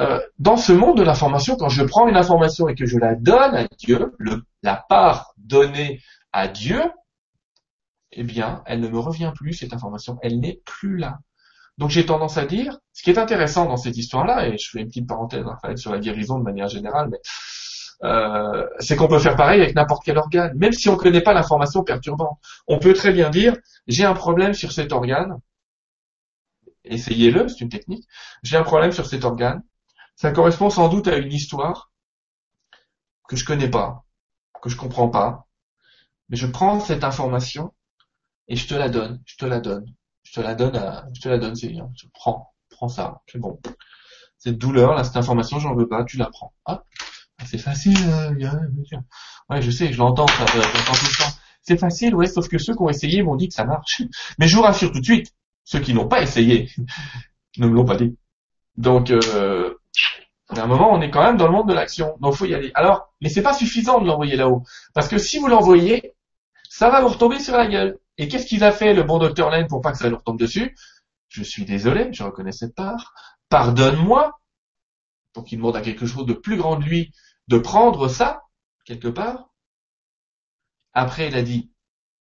euh, dans ce monde de l'information, quand je prends une information et que je la donne à Dieu, le, la part donnée à Dieu, eh bien, elle ne me revient plus, cette information, elle n'est plus là. Donc j'ai tendance à dire, ce qui est intéressant dans cette histoire-là, et je fais une petite parenthèse hein, sur la guérison de manière générale, mais euh, c'est qu'on peut faire pareil avec n'importe quel organe, même si on ne connaît pas l'information perturbante. On peut très bien dire, j'ai un problème sur cet organe, essayez-le, c'est une technique, j'ai un problème sur cet organe, ça correspond sans doute à une histoire que je connais pas, que je comprends pas, mais je prends cette information et je te la donne, je te la donne, je te la donne à, je te la donne, c'est bien. Je prends, prends ça, c'est bon. Cette douleur, là, cette information, j'en veux pas, tu la prends. Ah, c'est facile, euh, Ouais, je sais, je l'entends, ça, j'entends tout le. C'est facile, ouais, sauf que ceux qui ont essayé m'ont dit que ça marche. Mais je vous rassure tout de suite, ceux qui n'ont pas essayé ne me l'ont pas dit. Donc, euh, à un moment, on est quand même dans le monde de l'action. Donc, faut y aller. Alors, mais c'est pas suffisant de l'envoyer là-haut. Parce que si vous l'envoyez, ça va vous retomber sur la gueule. Et qu'est-ce qu'il a fait, le bon docteur Lane, pour pas que ça lui retombe dessus? Je suis désolé, je reconnais cette part. Pardonne-moi. Donc il demande à quelque chose de plus grand de lui de prendre ça, quelque part. Après, il a dit,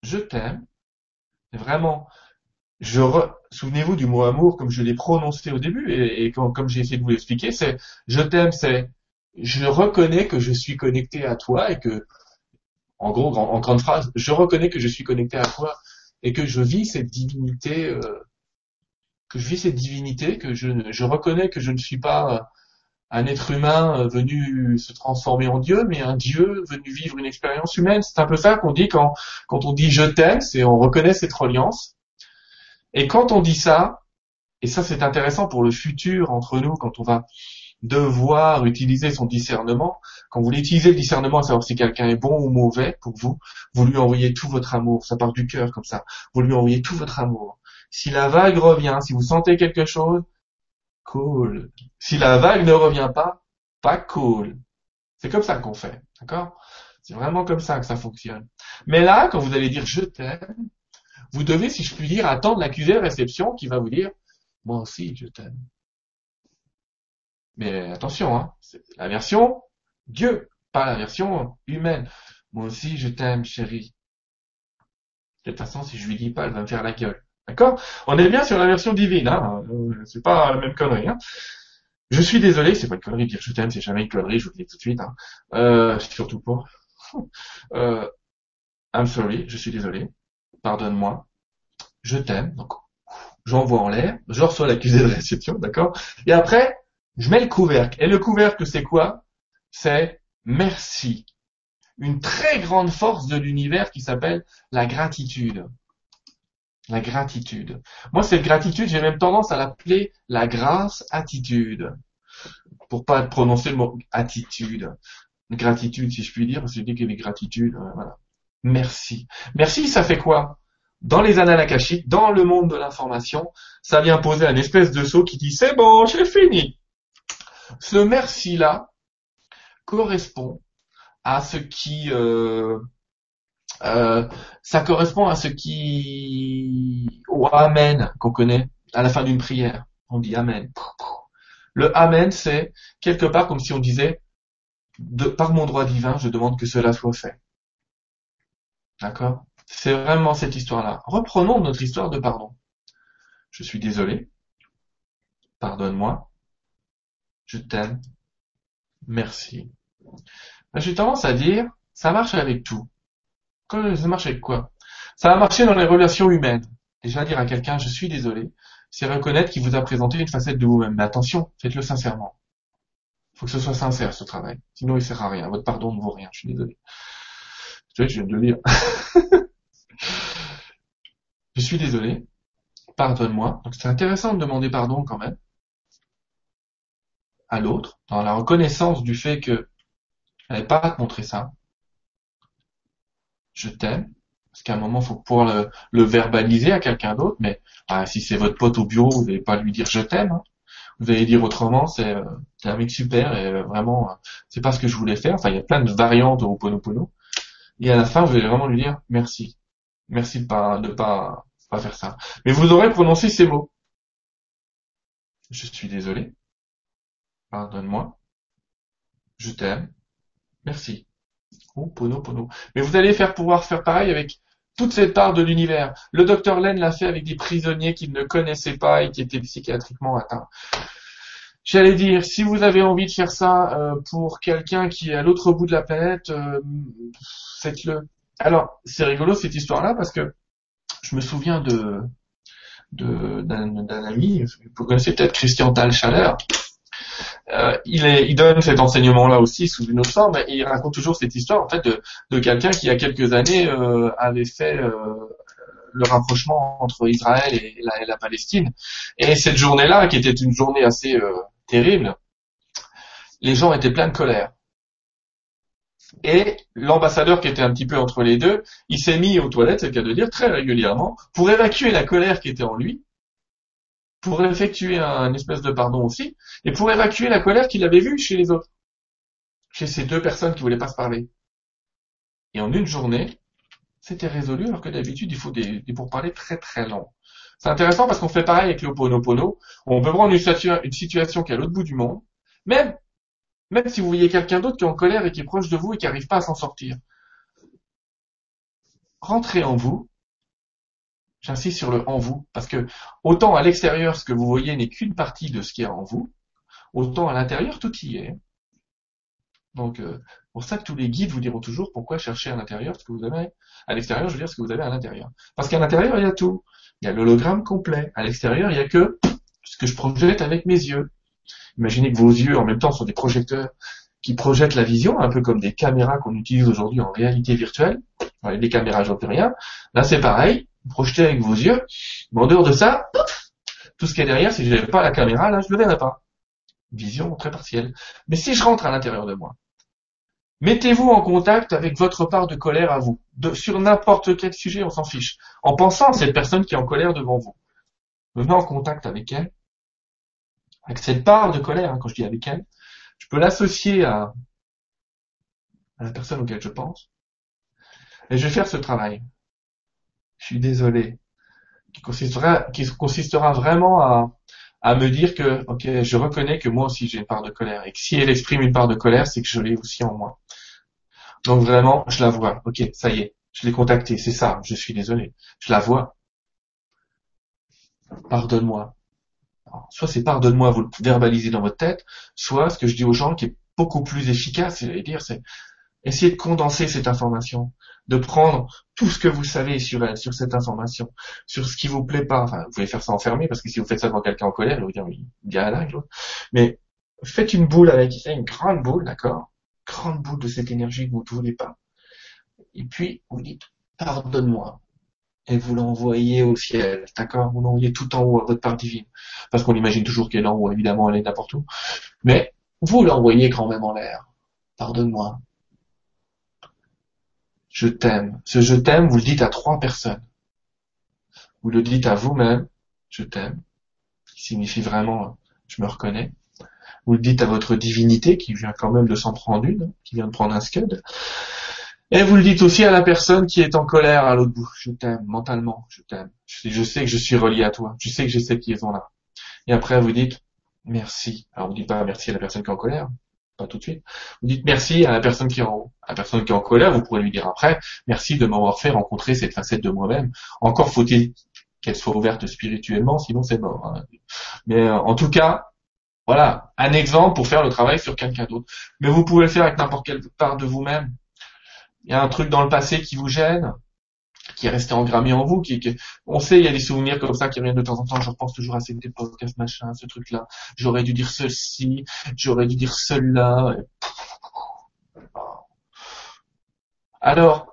je t'aime. Vraiment, je souvenez-vous du mot amour comme je l'ai prononcé au début et, comme j'ai essayé de vous l'expliquer, c'est je t'aime, c'est je reconnais que je suis connecté à toi et que en gros, en, grande phrase, je reconnais que je suis connecté à toi et que je vis cette divinité, euh, que je vis cette divinité, que je, je reconnais que je ne suis pas euh, un être humain euh, venu se transformer en Dieu, mais un Dieu venu vivre une expérience humaine. C'est un peu ça qu'on dit quand, quand on dit je t'aime, c'est on reconnaît cette reliance. Et quand on dit ça, et ça c'est intéressant pour le futur entre nous, quand on va devoir utiliser son discernement. Quand vous voulez utiliser le discernement à savoir si quelqu'un est bon ou mauvais pour vous, vous lui envoyez tout votre amour. Ça part du cœur comme ça. Vous lui envoyez tout votre amour. Si la vague revient, si vous sentez quelque chose, cool. Si la vague ne revient pas, pas cool. C'est comme ça qu'on fait. D'accord? C'est vraiment comme ça que ça fonctionne. Mais là, quand vous allez dire je t'aime, vous devez, si je puis dire, attendre l'accusé de réception qui va vous dire moi aussi je t'aime. Mais attention, hein, c'est la version Dieu, pas la version humaine. Moi aussi, je t'aime, chérie. De toute façon, si je lui dis pas, elle va me faire la gueule. D'accord? On est bien sur la version divine, hein. Euh, c'est pas la même connerie, hein. Je suis désolé, c'est pas une connerie dire je t'aime, c'est jamais une connerie, je vous le dis tout de suite, hein. Euh, surtout pas. Euh, I'm sorry, je suis désolé. Pardonne-moi. Je t'aime, donc j'envoie en l'air, je reçois l'accusé de réception, d'accord? Et après, je mets le couvercle. Et le couvercle, c'est quoi? C'est merci. Une très grande force de l'univers qui s'appelle la gratitude. La gratitude. Moi, cette gratitude, j'ai même tendance à l'appeler la grâce attitude. Pour pas prononcer le mot attitude. Gratitude, si je puis dire, parce que je qu'il y gratitude. Euh, voilà. Merci. Merci, ça fait quoi? Dans les annales akashiques, dans le monde de l'information, ça vient poser un espèce de saut qui dit c'est bon, j'ai fini. Ce merci-là correspond à ce qui euh, ça correspond à ce qui au amen qu'on connaît à la fin d'une prière. On dit amen. Le amen, c'est quelque part comme si on disait par mon droit divin, je demande que cela soit fait. D'accord? C'est vraiment cette histoire-là. Reprenons notre histoire de pardon. Je suis désolé. Pardonne-moi. Je t'aime. Merci. Ben, J'ai tendance à dire, ça marche avec tout. Ça marche avec quoi? Ça va marcher dans les relations humaines. Déjà dire à quelqu'un, je suis désolé, c'est reconnaître qu'il vous a présenté une facette de vous-même. Mais attention, faites-le sincèrement. Il faut que ce soit sincère, ce travail. Sinon, il sert à rien. Votre pardon ne vaut rien. Je suis désolé. Tu vois, je viens de le dire. je suis désolé. Pardonne-moi. Donc, c'est intéressant de demander pardon quand même à l'autre, dans la reconnaissance du fait que n'avait pas à te montrer ça. Je t'aime. Parce qu'à un moment, faut pouvoir le, verbaliser à quelqu'un d'autre, mais ah, si c'est votre pote au bureau, vous n'allez pas lui dire je t'aime. hein. Vous allez dire autrement, c'est euh, un mec super et euh, vraiment, euh, c'est pas ce que je voulais faire. Enfin, il y a plein de variantes au Ponopono. Et à la fin, vous allez vraiment lui dire merci. Merci de pas, de pas, pas faire ça. Mais vous aurez prononcé ces mots. Je suis désolé. Pardonne-moi. Je t'aime. Merci. Oh, pono, pono. Mais vous allez faire pouvoir faire pareil avec toute cette part de l'univers. Le docteur Len l'a fait avec des prisonniers qu'il ne connaissait pas et qui étaient psychiatriquement atteints. J'allais dire, si vous avez envie de faire ça euh, pour quelqu'un qui est à l'autre bout de la planète, euh, faites-le. Alors, c'est rigolo cette histoire-là parce que je me souviens de d'un ami, vous connaissez peut-être Christian Talchaler, euh, il, donne cet enseignement-là aussi sous une autre forme, et il raconte toujours cette histoire en fait de, quelqu'un qui il y a quelques années euh, avait fait euh, le rapprochement entre Israël et la, Palestine. Et cette journée-là, qui était une journée assez terrible, les gens étaient pleins de colère. Et l'ambassadeur qui était un petit peu entre les deux, il s'est mis aux toilettes, c'est le cas de dire, très régulièrement, pour évacuer la colère qui était en lui, pour effectuer un espèce de pardon aussi, et pour évacuer la colère qu'il avait vue chez les autres, chez ces deux personnes qui voulaient pas se parler. Et en une journée, c'était résolu, alors que d'habitude, il faut des, des pourparlers très très longs. C'est intéressant parce qu'on fait pareil avec le Pono. On peut prendre une situation qui est à l'autre bout du monde, même, même si vous voyez quelqu'un d'autre qui est en colère et qui est proche de vous et qui n'arrive pas à s'en sortir. Rentrez en vous. J'insiste sur le en vous, parce que autant à l'extérieur, ce que vous voyez n'est qu'une partie de ce qui est en vous, autant à l'intérieur, tout y est. Donc, euh, pour ça que tous les guides vous diront toujours pourquoi chercher à l'intérieur ce que vous avez à l'extérieur, je veux dire ce que vous avez à l'intérieur. Parce qu'à l'intérieur, il y a tout. Il y a l'hologramme complet. À l'extérieur, il y a que ce que je projette avec mes yeux. Imaginez que vos yeux, en même temps, sont des projecteurs qui projettent la vision, un peu comme des caméras qu'on utilise aujourd'hui en réalité virtuelle. Des caméras, je vois rien. Là, c'est pareil. Projetez avec vos yeux. Mais en dehors de ça, tout ce qu'il y a derrière, si je n'avais pas la caméra, là, je ne le verrais pas. Vision très partielle. Mais si je rentre à l'intérieur de moi, Mettez-vous en contact avec votre part de colère à vous. Sur n'importe quel sujet, on s'en fiche. En pensant à cette personne qui est en colère devant vous. Venez en contact avec elle. Avec cette part de colère, hein, quand je dis avec elle. Je peux l'associer à, à la personne auquel je pense. Et je vais faire ce travail. Je suis désolé. Qui consistera, vraiment à, me dire que, ok, je reconnais que moi aussi j'ai une part de colère. Et que si elle exprime une part de colère, c'est que je l'ai aussi en moi. Donc vraiment, je la vois. Ok, ça y est, je l'ai contactée. C'est ça. Je suis désolé. Je la vois. Pardonne-moi. Soit c'est pardonne-moi, vous le verbalisez dans votre tête, soit ce que je dis aux gens qui est beaucoup plus efficace, dire, c'est essayer de condenser cette information, de prendre tout ce que vous savez sur elle, sur cette information, sur ce qui vous plaît pas. Vous pouvez faire ça enfermé, parce que si vous faites ça devant quelqu'un en colère, il va vous dire, oui, la l'autre. Mais faites une boule avec, une grande boule, d'accord? Grande boule de cette énergie que vous ne voulez pas. Et puis, vous dites, pardonne-moi. Et vous l'envoyez au ciel, d'accord? Vous l'envoyez tout en haut à votre part divine. Parce qu'on imagine toujours qu'elle est en haut, évidemment, elle est n'importe où. Mais vous l'envoyez quand même en l'air. Pardonne-moi. Je t'aime. Ce je t'aime, vous le dites à trois personnes. Vous le dites à vous-même, je t'aime, qui signifie vraiment je me reconnais. Vous le dites à votre divinité, qui vient quand même de s'en prendre une, qui vient de prendre un scud. Et vous le dites aussi à la personne qui est en colère à l'autre bout. Je t'aime, mentalement, je t'aime. Je, sais que je suis relié à toi. Je sais que j'ai cette liaison-là. Et après, vous dites merci. Alors, vous dites pas merci à la personne qui est en colère. Pas tout de suite. Vous dites merci à la personne qui est en. À la personne qui en colère, vous pourrez lui dire après, merci de m'avoir fait rencontrer cette facette de moi-même. Encore faut-il qu'elle soit ouverte spirituellement, sinon c'est mort. Hein. Mais euh, en tout cas, voilà, un exemple pour faire le travail sur quelqu'un d'autre. Mais vous pouvez le faire avec n'importe quelle part de vous-même. Il y a un truc dans le passé qui vous gêne, qui est resté engrammé en vous, qui, on sait, il y a des souvenirs comme ça qui reviennent de temps en temps, je repense toujours à cette époque, à ce machin, ce truc-là, j'aurais dû dire ceci, j'aurais dû dire cela. Alors,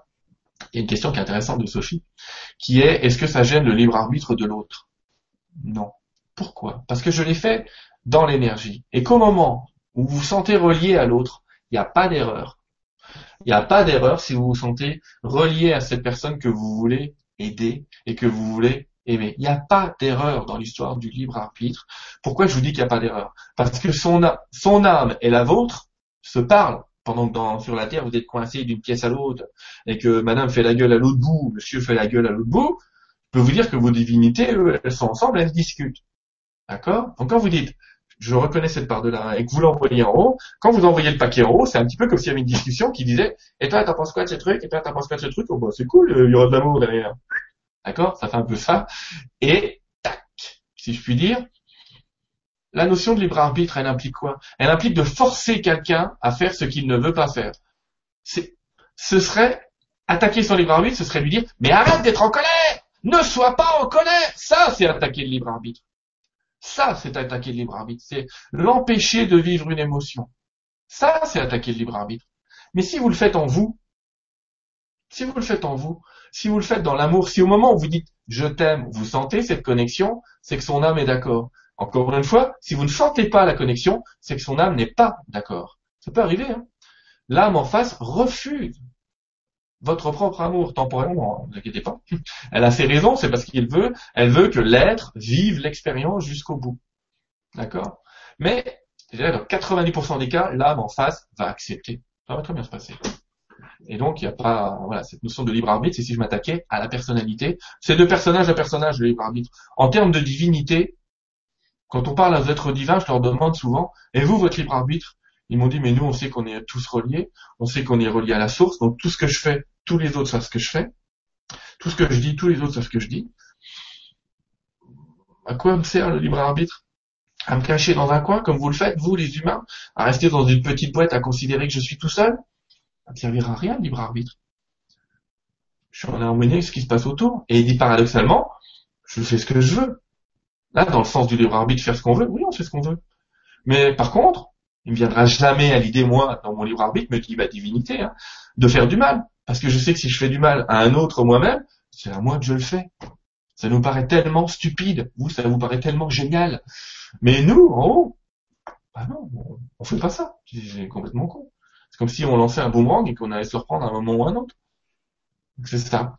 il y a une question qui est intéressante de Sophie, qui est, est-ce que ça gêne le libre arbitre de l'autre? Non. Pourquoi? Parce que je l'ai fait dans l'énergie. Et qu'au moment où vous vous sentez relié à l'autre, il n'y a pas d'erreur. Il n'y a pas d'erreur si vous vous sentez relié à cette personne que vous voulez aider et que vous voulez aimer. Il n'y a pas d'erreur dans l'histoire du libre arbitre. Pourquoi je vous dis qu'il n'y a pas d'erreur? Parce que son, âme et la vôtre se parlent pendant que sur la Terre, vous êtes coincé d'une pièce à l'autre et que madame fait la gueule à l'autre bout, monsieur fait la gueule à l'autre bout, je peux vous dire que vos divinités, elles sont ensemble, elles discutent. D'accord? Donc vous dites, je reconnais cette part de là, et que vous l'envoyez en haut, quand vous envoyez le paquet en haut, c'est un petit peu comme s'il y avait une discussion qui disait, et toi, t'en penses quoi de ce truc, et toi, t'en penses quoi de ce truc, oh, bah, c'est cool, il y aura de l'amour derrière. D'accord? Ça fait un peu ça. Et, tac, si je puis dire, la notion de libre arbitre, elle implique quoi? Elle implique de forcer quelqu'un à faire ce qu'il ne veut pas faire. C'est, ce serait, attaquer son libre arbitre, ce serait lui dire, mais arrête d'être en colère Ne sois pas en colère Ça, c'est attaquer le libre arbitre. Ça, c'est attaquer le libre arbitre. C'est l'empêcher de vivre une émotion. Ça, c'est attaquer le libre arbitre. Mais si vous le faites en vous, si vous le faites en vous, si vous le faites dans l'amour, si au moment où vous dites je t'aime, vous sentez cette connexion, c'est que son âme est d'accord. Encore une fois, si vous ne sentez pas la connexion, c'est que son âme n'est pas d'accord. Ça peut arriver. Hein L'âme en face refuse votre propre amour temporairement, ne vous inquiétez pas. Elle a ses raisons, c'est parce qu'il veut, elle veut que l'être vive l'expérience jusqu'au bout. D'accord? Mais, dans 90% des cas, l'âme en face va accepter. Ça va très bien se passer. Et donc, il n'y a pas, voilà, cette notion de libre arbitre, c'est si je m'attaquais à la personnalité. C'est de personnage à personnage, le libre arbitre. En termes de divinité, quand on parle à êtres divins, je leur demande souvent, et vous, votre libre arbitre? Ils m'ont dit, mais nous, on sait qu'on est tous reliés, on sait qu'on est reliés à la source, donc tout ce que je fais, tous les autres savent ce que je fais. Tout ce que je dis, tous les autres savent ce que je dis. À quoi me sert le libre arbitre? À me cacher dans un coin, comme vous le faites, vous les humains, à rester dans une petite boîte, à considérer que je suis tout seul? Ça ne servira à rien, le libre arbitre. Je suis en harmonie avec ce qui se passe autour. Et il dit paradoxalement, je fais ce que je veux. Là, dans le sens du libre arbitre, faire ce qu'on veut, oui, on fait ce qu'on veut. Mais par contre, il ne viendra jamais à l'idée, moi, dans mon libre arbitre, me dit, bah, divinité, hein, de faire du mal. Parce que je sais que si je fais du mal à un autre moi-même, c'est à moi que je le fais. Ça nous paraît tellement stupide. Vous, ça vous paraît tellement génial. Mais nous, en haut, bah non, on fait pas ça. C'est complètement con. C'est comme si on lançait un boomerang et qu'on allait se reprendre à un moment ou à un autre. C'est ça.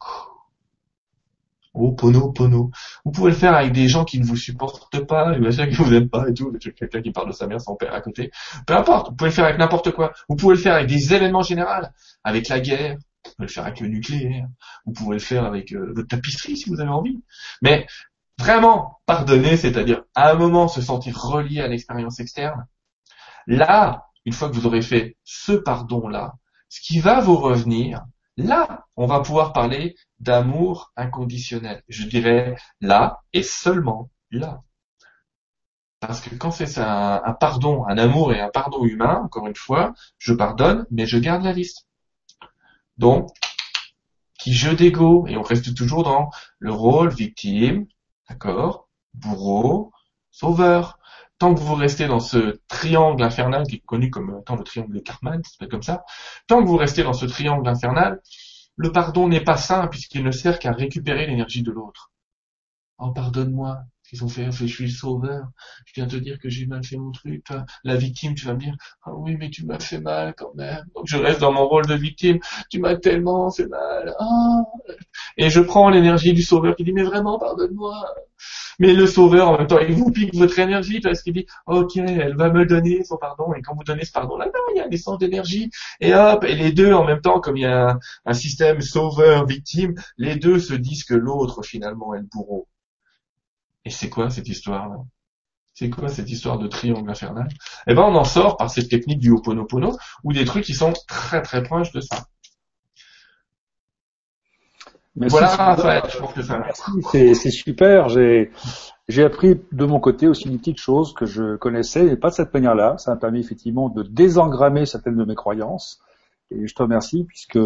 Oh, pono, pono. Vous pouvez le faire avec des gens qui ne vous supportent pas, qui vous aiment pas et tout. Quelqu'un qui parle de sa mère, son père à côté. Peu importe. Vous pouvez le faire avec n'importe quoi. Vous pouvez le faire avec des événements généraux. Avec la guerre. Vous pouvez le faire avec le nucléaire. Vous pouvez le faire avec euh, votre tapisserie si vous avez envie. Mais vraiment, pardonner, c'est-à-dire à un moment se sentir relié à l'expérience externe. Là, une fois que vous aurez fait ce pardon-là, ce qui va vous revenir, Là, on va pouvoir parler d'amour inconditionnel. Je dirais là et seulement là. Parce que quand c'est un, un, pardon, un amour et un pardon humain, encore une fois, je pardonne, mais je garde la liste. Donc, qui jeu d'ego, et on reste toujours dans le rôle victime, d'accord, bourreau, sauveur tant que vous restez dans ce triangle infernal qui est connu comme étant le triangle de Cartman, c'est comme ça, tant que vous restez dans ce triangle infernal, le pardon n'est pas sain puisqu'il ne sert qu'à récupérer l'énergie de l'autre. Oh, pardonne-moi, qu'ils ont fait, je suis le sauveur, je viens te dire que j'ai mal fait mon truc, la victime, tu vas me dire, ah oui, mais tu m'as fait mal quand même, donc je reste dans mon rôle de victime, tu m'as tellement fait mal, ah. et je prends l'énergie du sauveur qui dit, mais vraiment, pardonne-moi, mais le sauveur, en même temps, il vous pique votre énergie parce qu'il dit, ok, elle va me donner son pardon. Et quand vous donnez ce pardon-là, il y a des sens d'énergie. Et hop, et les deux, en même temps, comme il y a un, système sauveur-victime, les deux se disent que l'autre, finalement, est le bourreau. Et c'est quoi cette histoire-là c'est quoi cette histoire de triangle infernal? Eh ben, on en sort par cette technique du Ho'oponopono, ou des trucs qui sont très très proches de ça. voilà, Raphaël, je pense que ça Merci, c'est super. J'ai j'ai appris de mon côté aussi des petites choses que je connaissais, et pas de cette manière-là. Ça m'a permis effectivement de désengrammer certaines de mes croyances. Et je te remercie puisque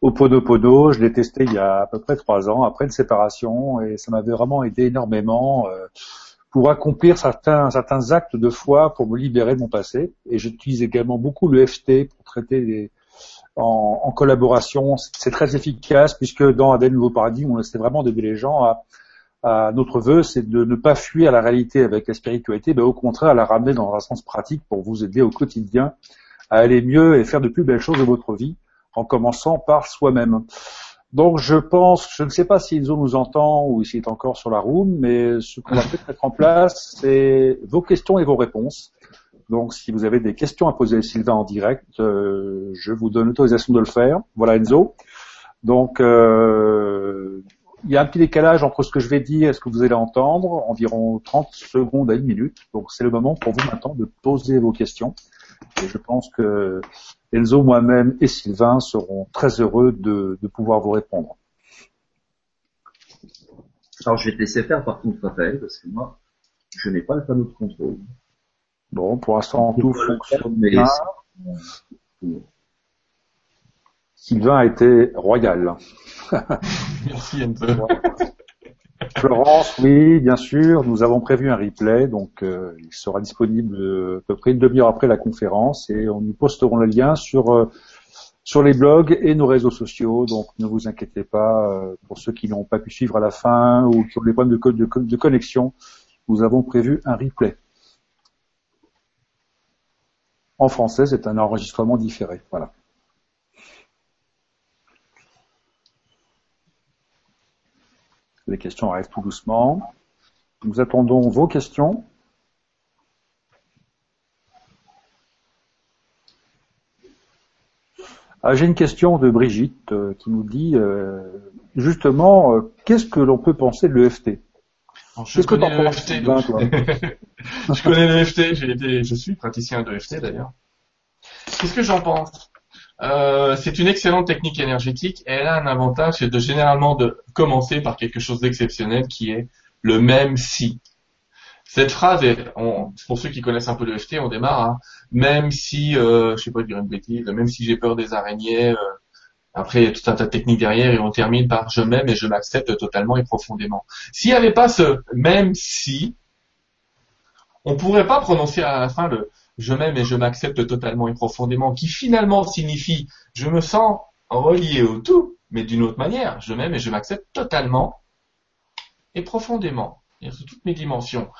au Podopodo, je l'ai testé il y a à peu près trois ans, après une séparation, et ça m'avait vraiment aidé énormément euh, pour accomplir certains, certains actes de foi, pour me libérer de mon passé. Et j'utilise également beaucoup le FT pour traiter les, en, en collaboration. C'est très efficace puisque dans Adèle Nouveau Paradigme, on essaie vraiment d'aider les gens à, à notre vœu, c'est de ne pas fuir la réalité avec la spiritualité, mais au contraire à la ramener dans un sens pratique pour vous aider au quotidien à aller mieux et faire de plus belles choses de votre vie en commençant par soi-même. Donc je pense, je ne sais pas si Enzo nous entend ou s'il est encore sur la room, mais ce qu'on va peut-être mettre en place, c'est vos questions et vos réponses. Donc si vous avez des questions à poser à Sylvain en direct, euh, je vous donne l'autorisation de le faire. Voilà Enzo. Donc euh, il y a un petit décalage entre ce que je vais dire et ce que vous allez entendre, environ 30 secondes à une minute. Donc c'est le moment pour vous maintenant de poser vos questions. Et je pense que Enzo, moi-même et Sylvain seront très heureux de, pouvoir vous répondre. Alors je vais te laisser faire par contre Raphaël, parce que moi, je n'ai pas le panneau de contrôle. Bon, pour l'instant tout fonctionne bien. Sylvain a été royal. Merci Enzo. Florence, oui, bien sûr. Nous avons prévu un replay, donc euh, il sera disponible euh, à peu près une demi-heure après la conférence et on nous posterons le lien sur euh, sur les blogs et nos réseaux sociaux. Donc ne vous inquiétez pas pour ceux qui n'ont pas pu suivre à la fin ou qui ont des problèmes de, de, de connexion. Nous avons prévu un replay. En français, c'est un enregistrement différé. Voilà. Les questions arrivent tout doucement. Nous attendons vos questions. Ah, J'ai une question de Brigitte euh, qui nous dit euh, justement euh, qu'est-ce que l'on peut penser de l'EFT Je connais l'EFT. je connais l'EFT, je suis praticien de l'EFT d'ailleurs. Qu'est-ce que j'en pense? Euh, c'est une excellente technique énergétique et elle a un avantage, c'est de généralement de commencer par quelque chose d'exceptionnel qui est le même si. Cette phrase, est, pour ceux qui connaissent un peu le FT, on démarre, hein, même si, euh, je sais pas dire une bêtise, même si j'ai peur des araignées, euh, après il y a tout un tas de techniques derrière et on termine par je m'aime et je m'accepte totalement et profondément. S'il n'y avait pas ce même si, on pourrait pas prononcer à la fin le je m'aime et je m'accepte totalement et profondément, qui finalement signifie je me sens relié au tout, mais d'une autre manière, je m'aime et je m'accepte totalement et profondément, sous toutes mes dimensions.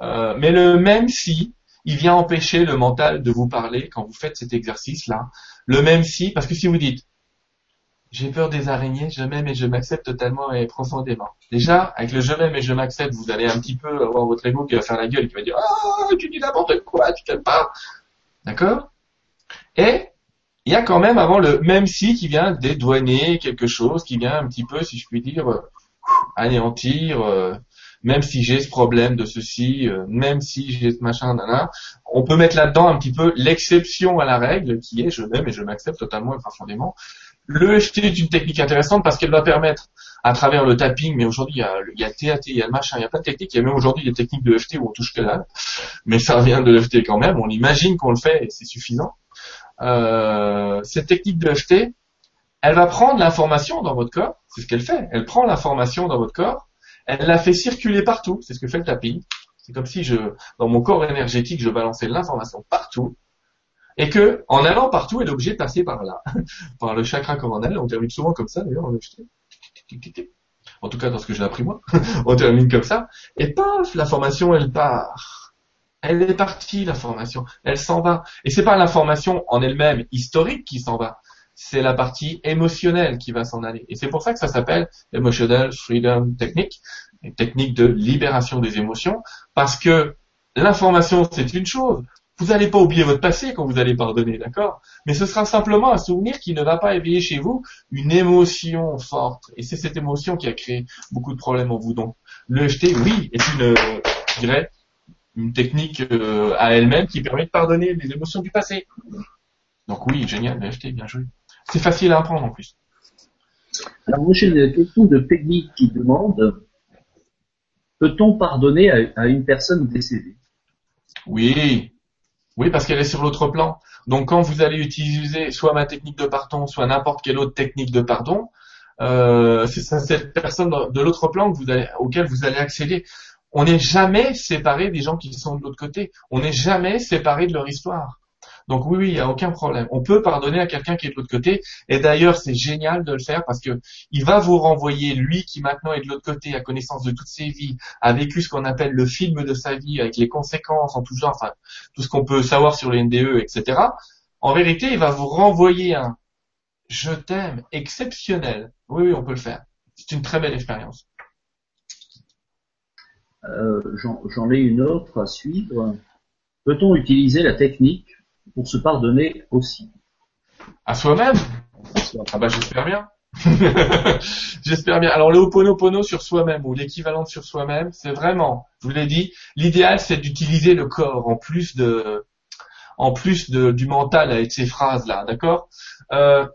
Euh, mais le même si, il vient empêcher le mental de vous parler quand vous faites cet exercice-là. Le même si, parce que si vous dites j'ai peur des araignées, je m'aime et je m'accepte totalement et profondément. Déjà, avec le je m'aime et je m'accepte, vous allez un petit peu avoir votre ego qui va faire la gueule, qui va dire ah tu dis n'importe quoi, tu t'aimes pas, d'accord? Et il y a quand même avant le même si qui vient dédouaner quelque chose, qui vient un petit peu, si je puis dire, anéantir. Euh, même si j'ai ce problème de ceci, euh, même si j'ai ce machin, nana, on peut mettre là-dedans un petit peu l'exception à la règle qui est je m'aime et je m'accepte totalement et profondément. Le FT est une technique intéressante parce qu'elle va permettre, à travers le tapping, mais aujourd'hui il y a, il y a TAT, il y a le machin, il y a plein de techniques, il y a même aujourd'hui des techniques de FT où on touche que là, mais ça vient de l'EFT quand même, on imagine qu'on le fait et c'est suffisant. Euh, cette technique de FT, elle va prendre l'information dans votre corps, c'est ce qu'elle fait, elle prend l'information dans votre corps, elle la fait circuler partout, c'est ce que fait le tapping. C'est comme si je, dans mon corps énergétique, je balançais l'information partout, et que en allant partout, elle est obligée de passer par là, par le chakra coronal. On termine souvent comme ça, d'ailleurs, en tout cas dans ce que j'ai appris moi. on termine comme ça, et paf, la formation, elle part. Elle est partie, la formation. Elle s'en va. Et c'est pas l'information en elle-même historique qui s'en va. C'est la partie émotionnelle qui va s'en aller. Et c'est pour ça que ça s'appelle Emotional Freedom Technique, une technique de libération des émotions, parce que l'information, c'est une chose. Vous n'allez pas oublier votre passé quand vous allez pardonner, d'accord? Mais ce sera simplement un souvenir qui ne va pas éveiller chez vous une émotion forte. Et c'est cette émotion qui a créé beaucoup de problèmes en vous. Donc, l'EFT, oui, est une, je dirais, une technique euh, à elle-même qui permet de pardonner les émotions du passé. Donc oui, génial, l'EFT, bien joué. C'est facile à apprendre en plus. Alors moi j'ai une question de Peggy qui demande peut-on pardonner à, à une personne décédée? Oui, oui, parce qu'elle est sur l'autre plan. Donc quand vous allez utiliser soit ma technique de pardon, soit n'importe quelle autre technique de pardon, euh, c'est cette personne de l'autre plan vous auquel vous allez accéder. On n'est jamais séparé des gens qui sont de l'autre côté. On n'est jamais séparé de leur histoire. Donc oui, oui, il n'y a aucun problème. On peut pardonner à quelqu'un qui est de l'autre côté. Et d'ailleurs, c'est génial de le faire parce que il va vous renvoyer, lui qui maintenant est de l'autre côté, à connaissance de toutes ses vies, a vécu ce qu'on appelle le film de sa vie avec les conséquences en tout genre, enfin, tout ce qu'on peut savoir sur les NDE, etc. En vérité, il va vous renvoyer un je t'aime exceptionnel. Oui, oui, on peut le faire. C'est une très belle expérience. Euh, J'en ai une autre à suivre. Peut-on utiliser la technique? Pour se pardonner aussi. À soi-même? Ah bah j'espère bien. j'espère bien. Alors le Ho'oponopono sur soi-même ou l'équivalent sur soi-même, c'est vraiment, je vous l'ai dit, l'idéal c'est d'utiliser le corps en plus de en plus de, du mental avec ces phrases là, d'accord? Euh,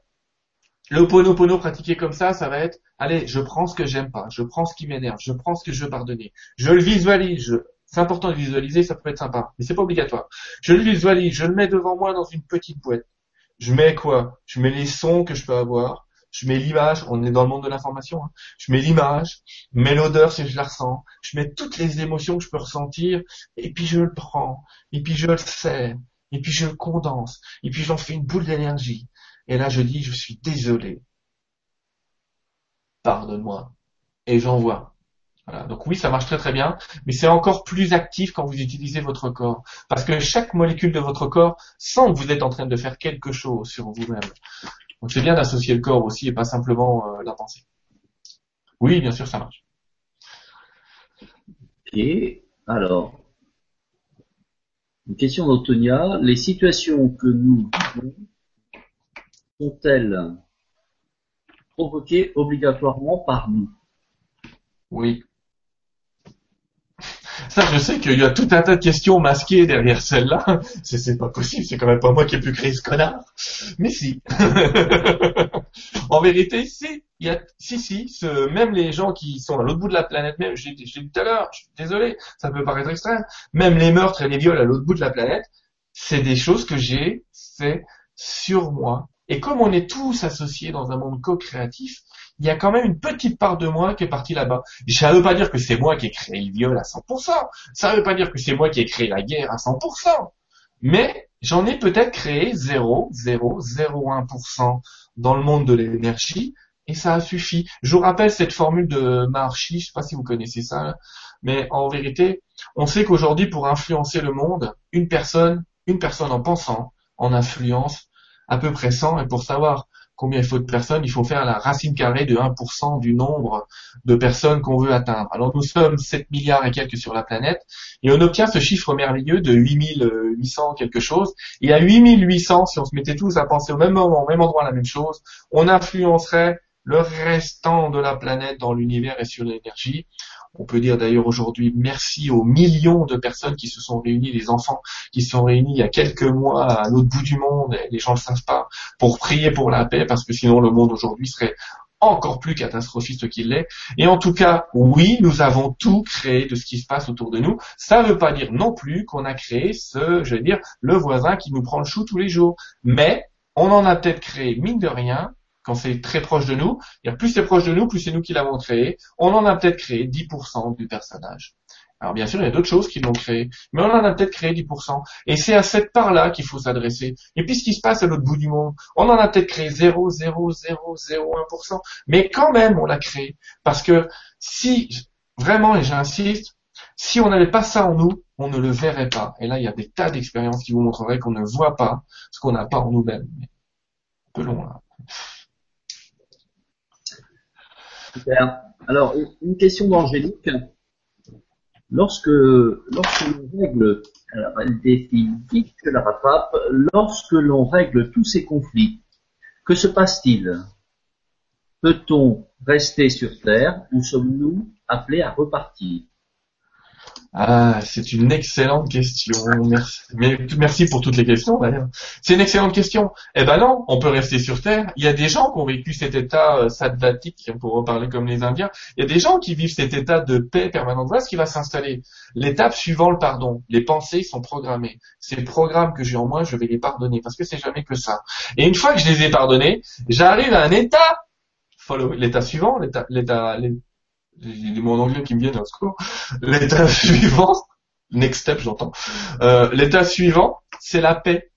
Le Ho'oponopono pratiqué comme ça, ça va être allez, je prends ce que j'aime pas, je prends ce qui m'énerve, je prends ce que je veux pardonner, je le visualise, je, c'est important de visualiser, ça peut être sympa, mais c'est pas obligatoire. Je le visualise, je le mets devant moi dans une petite boîte. Je mets quoi? Je mets les sons que je peux avoir, je mets l'image, on est dans le monde de l'information, hein. je mets l'image, je mets l'odeur si je la ressens, je mets toutes les émotions que je peux ressentir, et puis je le prends, et puis je le sais, et puis je le condense, et puis j'en fais une boule d'énergie. Et là je dis, je suis désolé. Pardonne-moi. Et j'envoie. Voilà. Donc oui, ça marche très très bien, mais c'est encore plus actif quand vous utilisez votre corps, parce que chaque molécule de votre corps sent que vous êtes en train de faire quelque chose sur vous-même. Donc c'est bien d'associer le corps aussi et pas simplement euh, la pensée. Oui, bien sûr, ça marche. Ok, alors, une question d'Antonia. Les situations que nous vivons sont-elles provoquées obligatoirement par nous? Oui. Ça, je sais qu'il y a tout un tas de questions masquées derrière celle-là. C'est pas possible, c'est quand même pas moi qui ai pu créer ce connard. Mais si. en vérité, si. Il y a, si, si, même les gens qui sont à l'autre bout de la planète, même, j'ai dit tout à l'heure, je suis désolé, ça peut paraître extrême, même les meurtres et les viols à l'autre bout de la planète, c'est des choses que j'ai fait sur moi. Et comme on est tous associés dans un monde co-créatif, il y a quand même une petite part de moi qui est partie là-bas. Ça ne veut pas dire que c'est moi qui ai créé le viol à 100%. Ça ne veut pas dire que c'est moi qui ai créé la guerre à 100%. Mais j'en ai peut-être créé 0,001% dans le monde de l'énergie et ça a suffi. Je vous rappelle cette formule de Maharshi, je sais pas si vous connaissez ça, mais en vérité, on sait qu'aujourd'hui, pour influencer le monde, une personne, une personne en pensant, en influence à peu près 100, et pour savoir combien il faut de personnes, il faut faire la racine carrée de 1% du nombre de personnes qu'on veut atteindre. Alors nous sommes 7 milliards et quelques sur la planète, et on obtient ce chiffre merveilleux de 8800 quelque chose. Et à 8800, si on se mettait tous à penser au même moment, au même endroit la même chose, on influencerait le restant de la planète dans l'univers et sur l'énergie. On peut dire d'ailleurs aujourd'hui merci aux millions de personnes qui se sont réunies, les enfants qui se sont réunis il y a quelques mois à l'autre bout du monde, les gens ne le savent pas, pour prier pour la paix, parce que sinon le monde aujourd'hui serait encore plus catastrophiste qu'il l'est. Et en tout cas, oui, nous avons tout créé de ce qui se passe autour de nous. Ça ne veut pas dire non plus qu'on a créé ce, je vais dire, le voisin qui nous prend le chou tous les jours. Mais on en a peut-être créé, mine de rien, quand c'est très proche de nous, plus c'est proche de nous, plus c'est nous qui l'avons créé. On en a peut-être créé 10% du personnage. Alors bien sûr, il y a d'autres choses qui l'ont créé, mais on en a peut-être créé 10%. Et c'est à cette part-là qu'il faut s'adresser. Et puis ce qui se passe à l'autre bout du monde, on en a peut-être créé 0,0001%, mais quand même on l'a créé. Parce que si, vraiment, et j'insiste, si on n'avait pas ça en nous, on ne le verrait pas. Et là, il y a des tas d'expériences qui vous montreraient qu'on ne voit pas ce qu'on n'a pas en nous-mêmes. Un peu long là. Super. Alors, une question d'Angélique. Lorsque, lorsque l'on règle, alors elle défie vite que la rattrape, lorsque l'on règle tous ces conflits, que se passe-t-il? Peut-on rester sur Terre ou sommes-nous appelés à repartir? Ah, c'est une excellente question. Merci. Merci pour toutes les questions d'ailleurs. C'est une excellente question. Eh ben non, on peut rester sur Terre. Il y a des gens qui ont vécu cet état euh, sattvatique, pour reparler comme les Indiens. Il y a des gens qui vivent cet état de paix permanente. Voilà ce qui va s'installer. L'étape suivant le pardon. Les pensées sont programmées. Ces programmes que j'ai en moi, je vais les pardonner parce que c'est jamais que ça. Et une fois que je les ai pardonnés, j'arrive à un état. L'état suivant, l'état, l'état, des mots en anglais qui me viennent secours. L'état suivant, next step j'entends, euh, l'état suivant, c'est la paix.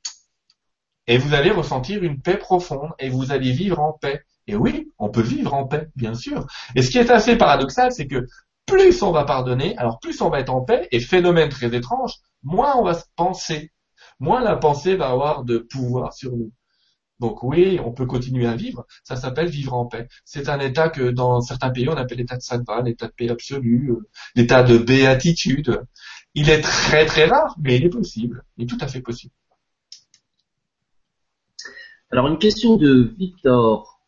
Et vous allez ressentir une paix profonde et vous allez vivre en paix. Et oui, on peut vivre en paix, bien sûr. Et ce qui est assez paradoxal, c'est que plus on va pardonner, alors plus on va être en paix, et phénomène très étrange, moins on va se penser, moins la pensée va avoir de pouvoir sur nous. Donc oui, on peut continuer à vivre. Ça s'appelle vivre en paix. C'est un état que dans certains pays on appelle l'état de sattva, l'état de paix absolue, euh, l'état de béatitude. Il est très très rare, mais il est possible. Il est tout à fait possible. Alors une question de Victor.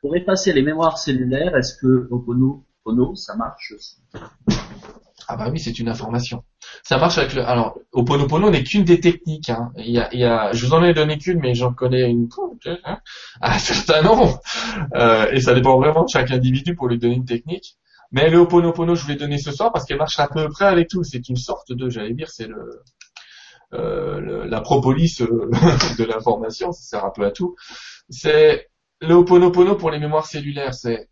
Pour effacer les mémoires cellulaires, est-ce que Opono, ça marche aussi? Ah bah oui, c'est une information. Ça marche avec le. Alors, Oponopono n'est qu'une des techniques. Hein. Il, y a, il y a, je vous en ai donné qu'une, mais j'en connais une. Hein. Ah, certains non. Euh, et ça dépend vraiment de chaque individu pour lui donner une technique. Mais le Oponopono, je vous l'ai donné ce soir parce qu'elle marche à peu près avec tout. C'est une sorte de, j'allais dire, c'est le, euh, la propolis euh, de l'information. Ça sert un peu à tout. C'est le Oponopono pour les mémoires cellulaires. C'est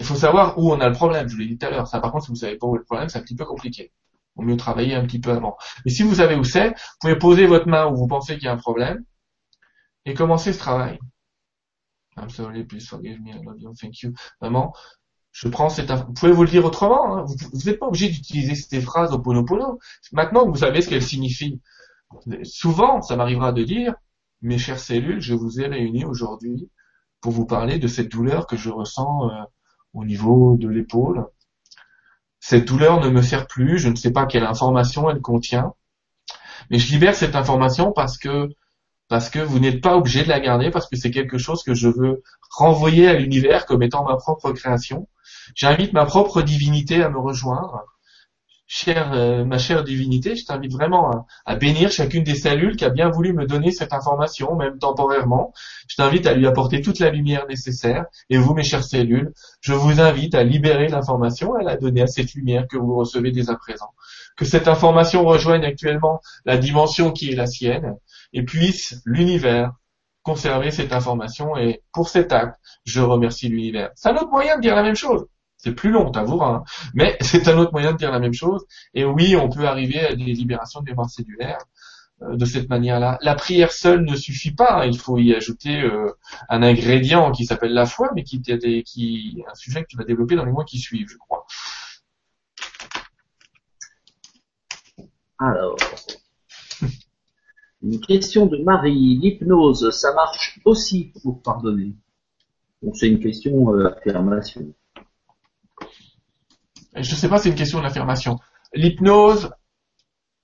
il faut savoir où on a le problème, je vous l'ai dit tout à l'heure. Ça, par contre, si vous savez pas où est le problème, c'est un petit peu compliqué. Mieux travailler un petit peu avant. Mais si vous savez où c'est, vous pouvez poser votre main où vous pensez qu'il y a un problème et commencer ce travail. I'm sorry, please forgive me, I love you, thank you. Vraiment, je prends cette, vous pouvez vous le dire autrement, hein. vous n'êtes pas obligé d'utiliser ces phrases au ponopono. Maintenant que vous savez ce qu'elles signifient, souvent, ça m'arrivera de dire, mes chères cellules, je vous ai réunis aujourd'hui pour vous parler de cette douleur que je ressens euh, au niveau de l'épaule. Cette douleur ne me sert plus, je ne sais pas quelle information elle contient, mais je libère cette information parce que parce que vous n'êtes pas obligé de la garder, parce que c'est quelque chose que je veux renvoyer à l'univers comme étant ma propre création. J'invite ma propre divinité à me rejoindre chère, euh, ma chère divinité, je t'invite vraiment à, bénir chacune des cellules qui a bien voulu me donner cette information, même temporairement. Je t'invite à lui apporter toute la lumière nécessaire. Et vous, mes chères cellules, je vous invite à libérer l'information et à la donner à cette lumière que vous recevez dès à présent. Que cette information rejoigne actuellement la dimension qui est la sienne et puisse l'univers conserver cette information. Et pour cet acte, je remercie l'univers. C'est un autre moyen de dire la même chose. C'est plus long, t'avoueras. Hein. Mais c'est un autre moyen de dire la même chose. Et oui, on peut arriver à des libérations de mémoire cellulaire euh, de cette manière-là. La prière seule ne suffit pas. Il faut y ajouter euh, un ingrédient qui s'appelle la foi, mais qui, qui un sujet que tu vas développer dans les mois qui suivent, je crois. Alors, une question de Marie. L'hypnose, ça marche aussi pour pardonner? Donc c'est une question euh, affirmation? Je ne sais pas, c'est une question d'affirmation. L'hypnose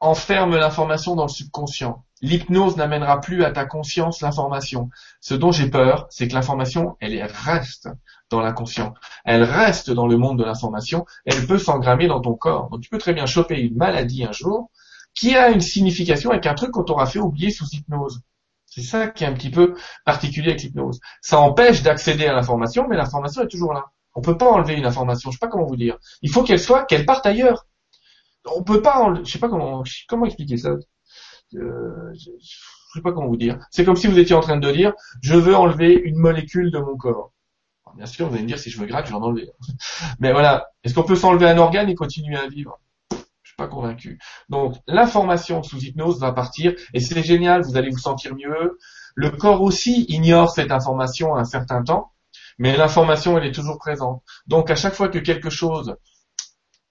enferme l'information dans le subconscient. L'hypnose n'amènera plus à ta conscience l'information. Ce dont j'ai peur, c'est que l'information, elle reste dans l'inconscient. Elle reste dans le monde de l'information. Elle peut s'engrammer dans ton corps. Donc tu peux très bien choper une maladie un jour qui a une signification avec un truc qu'on t'aura fait oublier sous hypnose. C'est ça qui est un petit peu particulier avec l'hypnose. Ça empêche d'accéder à l'information, mais l'information est toujours là. On peut pas enlever une information. Je sais pas comment vous dire. Il faut qu'elle soit, qu'elle parte ailleurs. On peut pas, enlever, je sais pas comment, comment expliquer ça. Euh, je sais pas comment vous dire. C'est comme si vous étiez en train de dire, je veux enlever une molécule de mon corps. bien sûr, vous allez me dire si je me gratte, je vais en enlever. Mais voilà. Est-ce qu'on peut s'enlever un organe et continuer à vivre? Je suis pas convaincu. Donc, l'information sous hypnose va partir et c'est génial. Vous allez vous sentir mieux. Le corps aussi ignore cette information à un certain temps mais l'information, elle est toujours présente. Donc, à chaque fois que quelque chose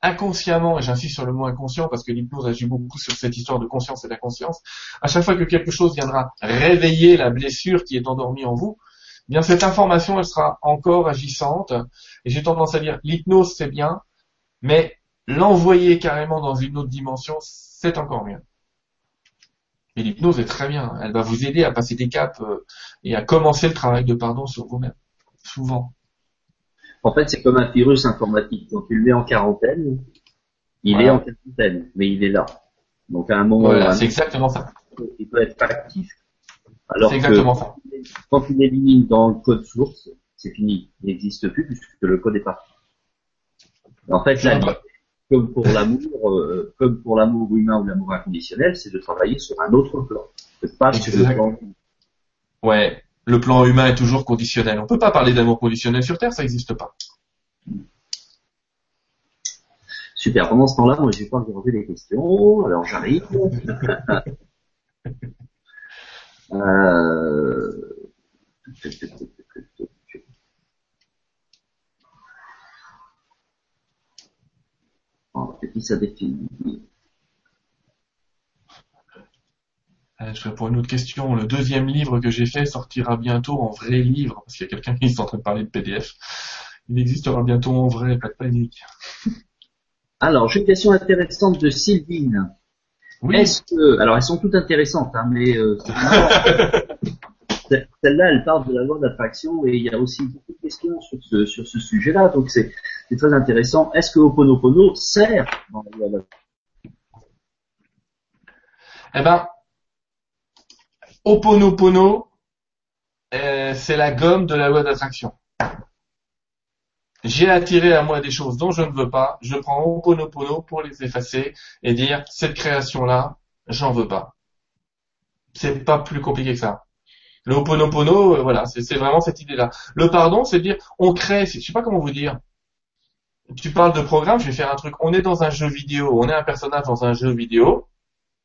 inconsciemment, et j'insiste sur le mot inconscient parce que l'hypnose agit beaucoup sur cette histoire de conscience et d'inconscience, à chaque fois que quelque chose viendra réveiller la blessure qui est endormie en vous, eh bien cette information, elle sera encore agissante. Et j'ai tendance à dire, l'hypnose, c'est bien, mais l'envoyer carrément dans une autre dimension, c'est encore mieux. Et l'hypnose est très bien. Elle va vous aider à passer des caps euh, et à commencer le travail de pardon sur vous-même souvent. En fait, c'est comme un virus informatique. Quand tu le mets en quarantaine, Il Voilà. est en quarantaine, mais il est là. Donc à un moment, Voilà, c'est exactement ça. il peut être actif. Alors que exactement ça. quand il élimine dans le code source, c'est fini. Il n'existe plus puisque le code est parti. En fait, vois. comme pour l'amour, euh, comme pour l'amour humain ou l'amour inconditionnel, c'est de travailler sur un autre plan. C'est pas sur le plan. Ouais, le plan humain est toujours conditionnel. On peut pas parler d'amour conditionnel sur Terre, ça n'existe pas. Super. Pendant ce temps-là, moi, je vais pas regarder les questions. Alors, j'arrive. euh... Et puis ça définit. À une autre question. Le deuxième livre que j'ai fait sortira bientôt en vrai livre, parce qu'il y a quelqu'un qui est en train de parler de PDF. Il existera bientôt en vrai, pas de panique. Alors, j'ai une question intéressante de Sylvine. Oui, Est-ce que, alors elles sont toutes intéressantes, hein, mais euh, celle-là, elle parle de la loi d'attraction et il y a aussi beaucoup de questions sur ce, sur ce sujet-là, donc c'est c'est très intéressant. Est-ce que Ho'oponopono sert dans la loi d'attraction? Eh ben, Oponopono, euh, c'est la gomme de la loi d'attraction. J'ai attiré à moi des choses dont je ne veux pas, je prends Oponopono pour les effacer et dire cette création-là, j'en veux pas. C'est pas plus compliqué que ça. Le Ho'oponopono, euh, voilà, c'est vraiment cette idée-là. Le pardon, c'est dire on crée, je sais pas comment vous dire. Tu parles de programme, je vais faire un truc. On est dans un jeu vidéo, on est un personnage dans un jeu vidéo.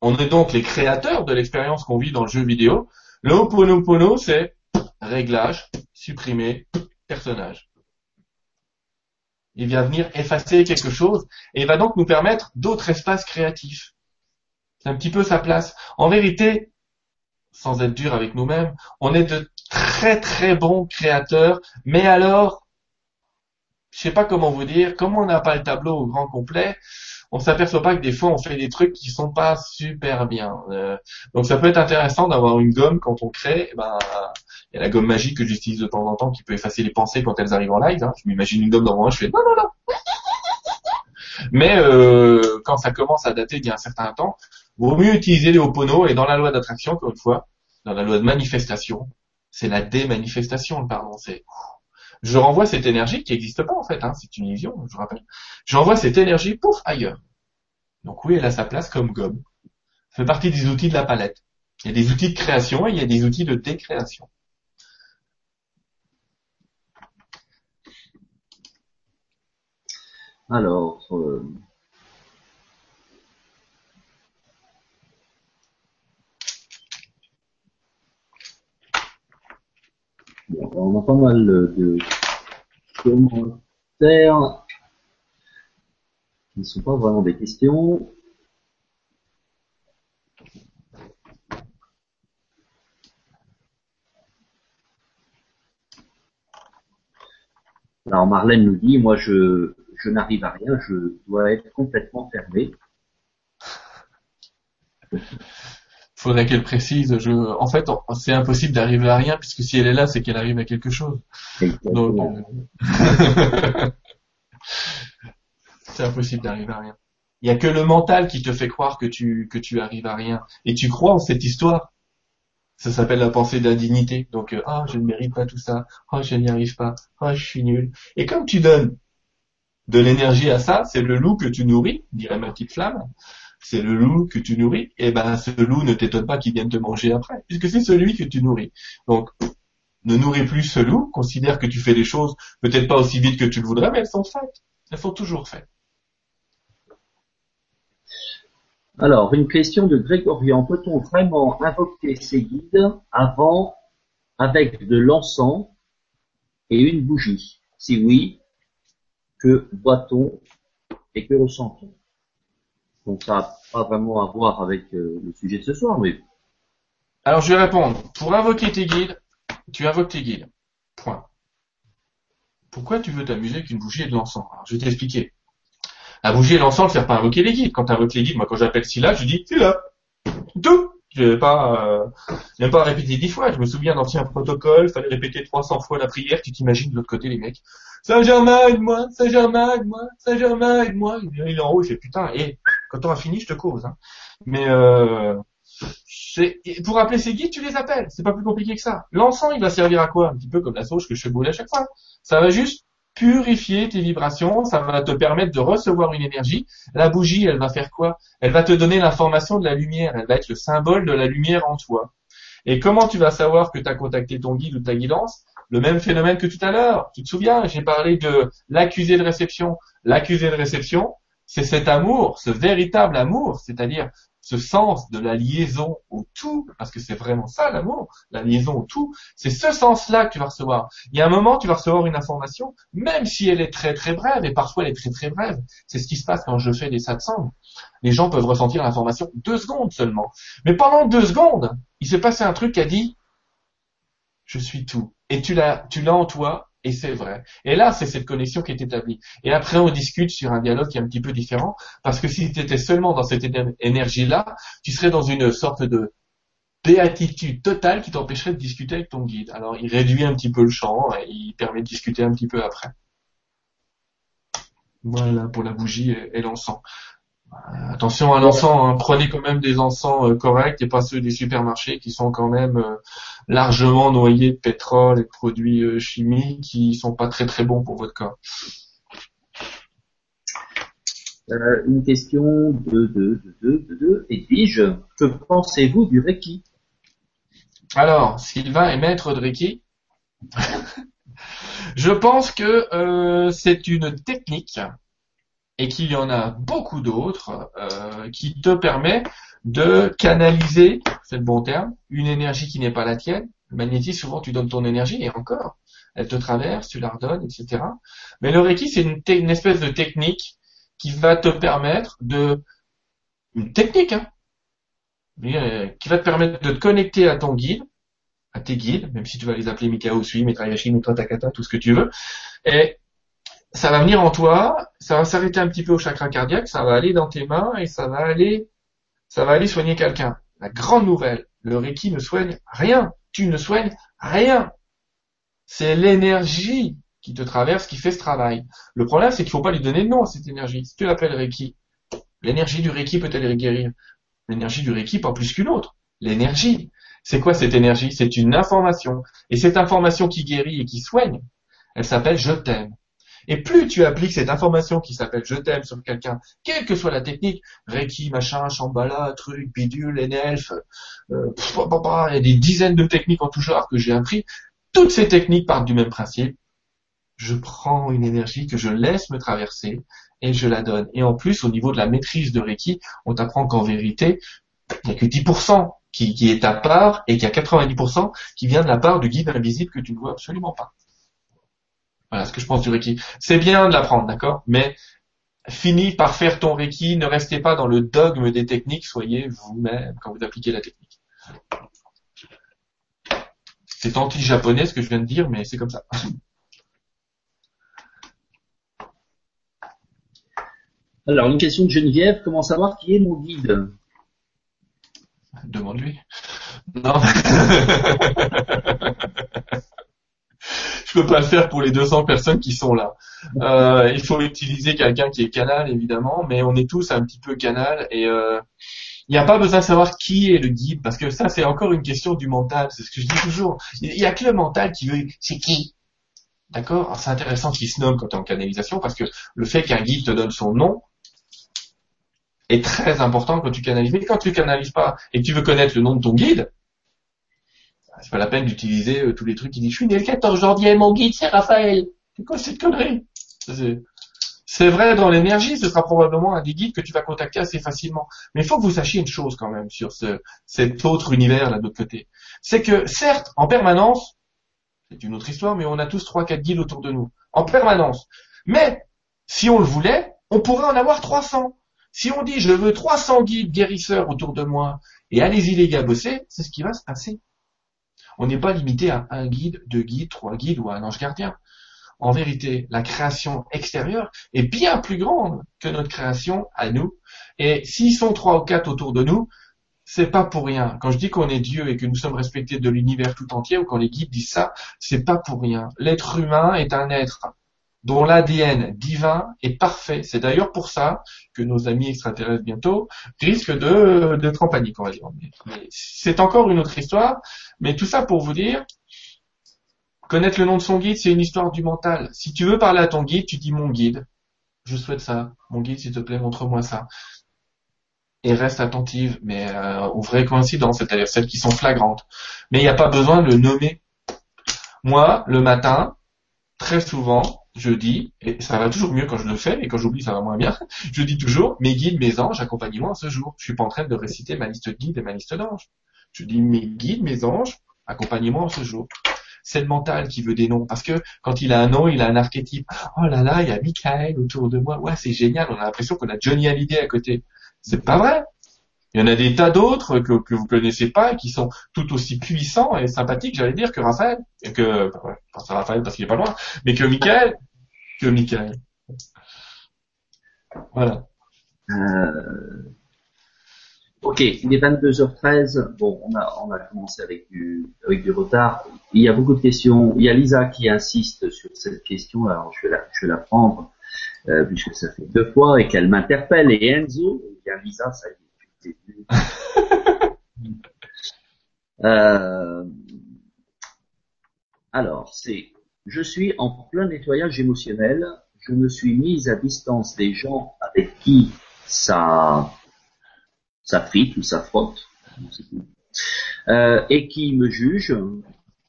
On est donc les créateurs de l'expérience qu'on vit dans le jeu vidéo. Le Ho'oponopono, c'est réglage, supprimer, personnage. Il vient venir effacer quelque chose et il va donc nous permettre d'autres espaces créatifs. C'est un petit peu sa place. En vérité, sans être dur avec nous-mêmes, on est de très très bons créateurs, mais alors, je sais pas comment vous dire, comme on n'a pas le tableau au grand complet, on s'aperçoit pas que des fois on fait des trucs qui sont pas super bien. Euh, donc ça peut être intéressant d'avoir une gomme quand on crée. eh Ben, il y a la gomme magique que j'utilise de temps en temps qui peut effacer les pensées quand elles arrivent en live. hein. Je m'imagine une gomme dans moi, je fais non non non. Mais euh, quand ça commence à dater d'il y a un certain temps, vaut mieux utiliser les Ho'opono et dans la loi d'attraction, encore une fois, dans la loi de manifestation, c'est la démanifestation, le pardon. C'est je renvoie cette énergie qui n'existe pas en fait, hein, c'est une illusion, je rappelle. J'envoie cette énergie pour ailleurs. Donc oui, elle a sa place comme gomme. Ça fait partie des outils de la palette. Il y a des outils de création et il y a des outils de décréation. Alors, euh, on a pas mal de commentaires qui ne sont pas vraiment des questions. Alors Marlène nous dit, moi je, je n'arrive à rien, je dois être complètement fermé. Faudrait qu'elle précise. Je, en fait, c'est impossible d'arriver à rien puisque si elle est là, c'est qu'elle arrive à quelque chose. Donc, euh, c'est impossible d'arriver à rien. Il y a que le mental qui te fait croire que tu que tu arrives à rien et tu crois en cette histoire. Ça s'appelle la pensée d'indignité. Donc euh, ah je ne mérite pas tout ça. Ah je n'y arrive pas. Ah je suis nul. Et comme tu donnes de l'énergie à ça, c'est le loup que tu nourris, dirait ma petite flamme. C'est le loup que tu nourris. Et ben ce loup ne t'étonne pas qu'il vienne te manger après, puisque c'est celui que tu nourris. Donc ne nourris plus ce loup, considère que tu fais les choses peut-être pas aussi vite que tu le voudrais, mais elles sont faites. Elles sont toujours faites. Alors, une question de Grégorian. Peut-on vraiment invoquer ses guides avant avec de l'encens et une bougie? Si oui, que voit-on et que ressent-on? Donc ça n'a pas vraiment à voir avec euh, le sujet de ce soir, mais Alors je vais répondre. Pour invoquer tes guides, tu invoques tes guides. Point. Pourquoi tu veux t'amuser avec une bougie et de l'encens? Alors je vais t'expliquer. La bougie et l'encens ne servent pas invoquer les guides. Quand tu invoques les guides, moi quand j'appelle Scylla, je dis Scylla. Tout. Je vais pas, euh, même pas répéter dix fois. Je me souviens d'anciens protocoles, fallait répéter 300 fois la prière. Tu t'imagines de l'autre côté les mecs. Saint-Germain, aide-moi, Saint-Germain, aide-moi, Saint-Germain, aide-moi. Il est en haut, il fait putain, et quand on a fini, je te cause. Hein. Mais euh, pour appeler ces guides, tu les appelles. C'est pas plus compliqué que ça. L'encens, il va servir à quoi? Un petit peu comme la sauge que je brûler à chaque fois. Ça va juste purifier tes vibrations, ça va te permettre de recevoir une énergie. La bougie, elle va faire quoi? Elle va te donner l'information de la lumière, elle va être le symbole de la lumière en toi. Et comment tu vas savoir que tu as contacté ton guide ou ta guidance? Le même phénomène que tout à l'heure. Tu te souviens, j'ai parlé de l'accusé de réception. L'accusé de réception, c'est cet amour, ce véritable amour, c'est-à-dire ce sens de la liaison au tout, parce que c'est vraiment ça l'amour, la liaison au tout, c'est ce sens-là que tu vas recevoir. Il y a un moment, tu vas recevoir une information, même si elle est très très brève, et parfois elle est très très brève. C'est ce qui se passe quand je fais des satsangs. Les gens peuvent ressentir l'information deux secondes seulement. Mais pendant deux secondes, il s'est passé un truc qui a dit, je suis tout. Et tu l'as, tu l'as en toi, et c'est vrai. Et là, c'est cette connexion qui est établie. Et après, on discute sur un dialogue qui est un petit peu différent, parce que si tu étais seulement dans cette éner- énergie-là, tu serais dans une sorte de béatitude totale qui t'empêcherait de discuter avec ton guide. Alors, il réduit un petit peu le champ et il permet de discuter un petit peu après. Voilà pour la bougie et l'encens. Attention à l'encens, hein. prenez quand même des encens euh, corrects et pas ceux des supermarchés qui sont quand même euh, largement noyés de pétrole et de produits euh, chimiques qui sont pas très très bons pour votre corps. Une question de, de, de, de, de, Edwige. Que pensez-vous du Reiki? Alors, Sylvain est maître de Reiki. Je pense que c'est une technique et qu'il y en a beaucoup d'autres euh, qui te permet de canaliser, c'est le bon terme, une énergie qui n'est pas la tienne. Le magnétisme, souvent tu donnes ton énergie et encore, elle te traverse, tu la redonnes, etc. Mais le Reiki, c'est une, espèce de technique qui va te permettre de... Une technique, hein, euh, qui va te permettre de te connecter à ton guide, à tes guides, même si tu vas les appeler Mikao, Sui, Mitrayashi, Mitra Takata, tout ce que tu veux. Et ça va venir en toi, ça va s'arrêter un petit peu au chakra cardiaque, ça va aller dans tes mains et ça va aller, ça va aller soigner quelqu'un. La grande nouvelle, le Reiki ne soigne rien. Tu ne soignes rien. C'est l'énergie qui te traverse qui fait ce travail. Le problème, c'est qu'il faut pas lui donner de nom à cette énergie. Si tu l'appelles Reiki, l'énergie du Reiki peut-elle guérir? L'énergie du Reiki, pas plus qu'une autre. L'énergie. C'est quoi cette énergie? C'est une information. Et cette information qui guérit et qui soigne, elle s'appelle je t'aime. Et plus tu appliques cette information qui s'appelle je t'aime sur quelqu'un, quelle que soit la technique, Reiki, machin, Shambhala, truc, bidule, NLF, euh, il y a des dizaines de techniques en tout genre que j'ai appris. Toutes ces techniques partent du même principe. Je prends une énergie que je laisse me traverser et je la donne. Et en plus, au niveau de la maîtrise de Reiki, on t'apprend qu'en vérité, il n'y a que 10% qui, qui est à part et qu'il y a 90% qui vient de la part du guide invisible que tu ne vois absolument pas. Voilà ce que je pense du Reiki. C'est bien de l'apprendre, d'accord? Mais finis par faire ton Reiki, ne restez pas dans le dogme des techniques, soyez vous-même quand vous appliquez la technique. C'est anti-japonais ce que je viens de dire, mais c'est comme ça. Alors, une question de Geneviève. Comment savoir qui est mon guide? Demande-lui. Non. Je peux pas le faire pour les 200 personnes qui sont là. Euh, il faut utiliser quelqu'un qui est canal, évidemment, mais on est tous un petit peu canal et euh, il n'y a pas besoin de savoir qui est le guide parce que ça, c'est encore une question du mental. C'est ce que je dis toujours. Il n'y a que le mental qui veut. C'est qui? D'accord? C'est intéressant qu'il se nomme quand tu es en canalisation parce que le fait qu'un guide te donne son nom, est très important quand tu canalises. Mais quand tu canalises pas et que tu veux connaître le nom de ton guide, c'est pas la peine d'utiliser euh, tous les trucs qui disent je suis né le 14 janvier, mon guide c'est Raphaël. C'est quoi cette connerie? C'est- vrai dans l'énergie, ce sera probablement un des guides que tu vas contacter assez facilement. Mais il faut que vous sachiez une chose quand même sur ce, cet autre univers là de l'autre côté. C'est que certes, en permanence, c'est une autre histoire, mais on a tous trois, quatre guides autour de nous. En permanence. Mais, si on le voulait, on pourrait en avoir 300. Si on dit je veux 300 guides guérisseurs autour de moi et allez-y les gars bosser, c'est ce qui va se passer. On n'est pas limité à un guide, deux guides, trois guides ou un ange gardien. En vérité, la création extérieure est bien plus grande que notre création à nous. Et s'ils sont trois ou quatre autour de nous, c'est pas pour rien. Quand je dis qu'on est Dieu et que nous sommes respectés de l'univers tout entier, ou quand les guides disent ça, c'est pas pour rien. L'être humain est un être dont l'ADN divin est parfait. C'est d'ailleurs pour ça que nos amis extraterrestres bientôt risquent de d'être en panique, on va dire. C'est encore une autre histoire. Mais tout ça pour vous dire, connaître le nom de son guide, c'est une histoire du mental. Si tu veux parler à ton guide, tu dis mon guide. Je souhaite ça. Mon guide, s'il te plaît, montre-moi ça. Et reste attentive, mais euh, aux vraies coïncidences, c'est-à-dire celles qui sont flagrantes. Mais il n'y a pas besoin de le nommer. Moi, le matin, très souvent, je dis, et ça va toujours mieux quand je le fais, et quand j'oublie, ça va moins bien, je dis toujours, mes guides, mes anges, accompagnez-moi ce jour. Je suis pas en train de réciter ma liste de guides et ma liste d'anges. Je dis, mes guides, mes anges, accompagnez-moi ce jour. C'est le mental qui veut des noms, parce que quand il a un nom, il a un archétype. Oh là là, il y a Michael autour de moi. Ouais, c'est génial, on a l'impression qu'on a Johnny Hallyday à côté. C'est pas vrai. Il y en a des tas d'autres que, que vous connaissez pas qui sont tout aussi puissants et sympathiques, j'allais dire, que Raphaël, et que, pas Raphaël parce qu'il est pas loin, mais que Michael, que Michael. Voilà. Euh... Ok, il est 22h13. Bon, on a, on a commencé avec du, avec du retard. Il y a beaucoup de questions. Il y a Lisa qui insiste sur cette question. Alors, je vais la, je vais la prendre, euh, puisque ça fait deux fois et qu'elle m'interpelle. Et Enzo, il y a Lisa, ça y est euh, alors, c'est, je suis en plein nettoyage émotionnel. Je me suis mise à distance des gens avec qui ça, ça frite ou ça frotte, euh, et qui me jugent,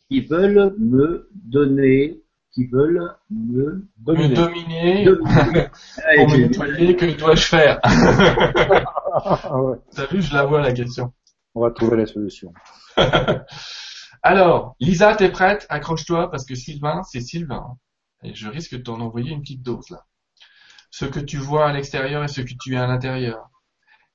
qui veulent me donner, qui veulent me dominer. Me dominer. Pour me nettoyer, que dois-je faire vu, je la vois la question. On va trouver la solution. Alors, Lisa, t'es prête? Accroche-toi parce que Sylvain, c'est Sylvain. Et je risque de t'en envoyer une petite dose là. Ce que tu vois à l'extérieur et ce que tu es à l'intérieur.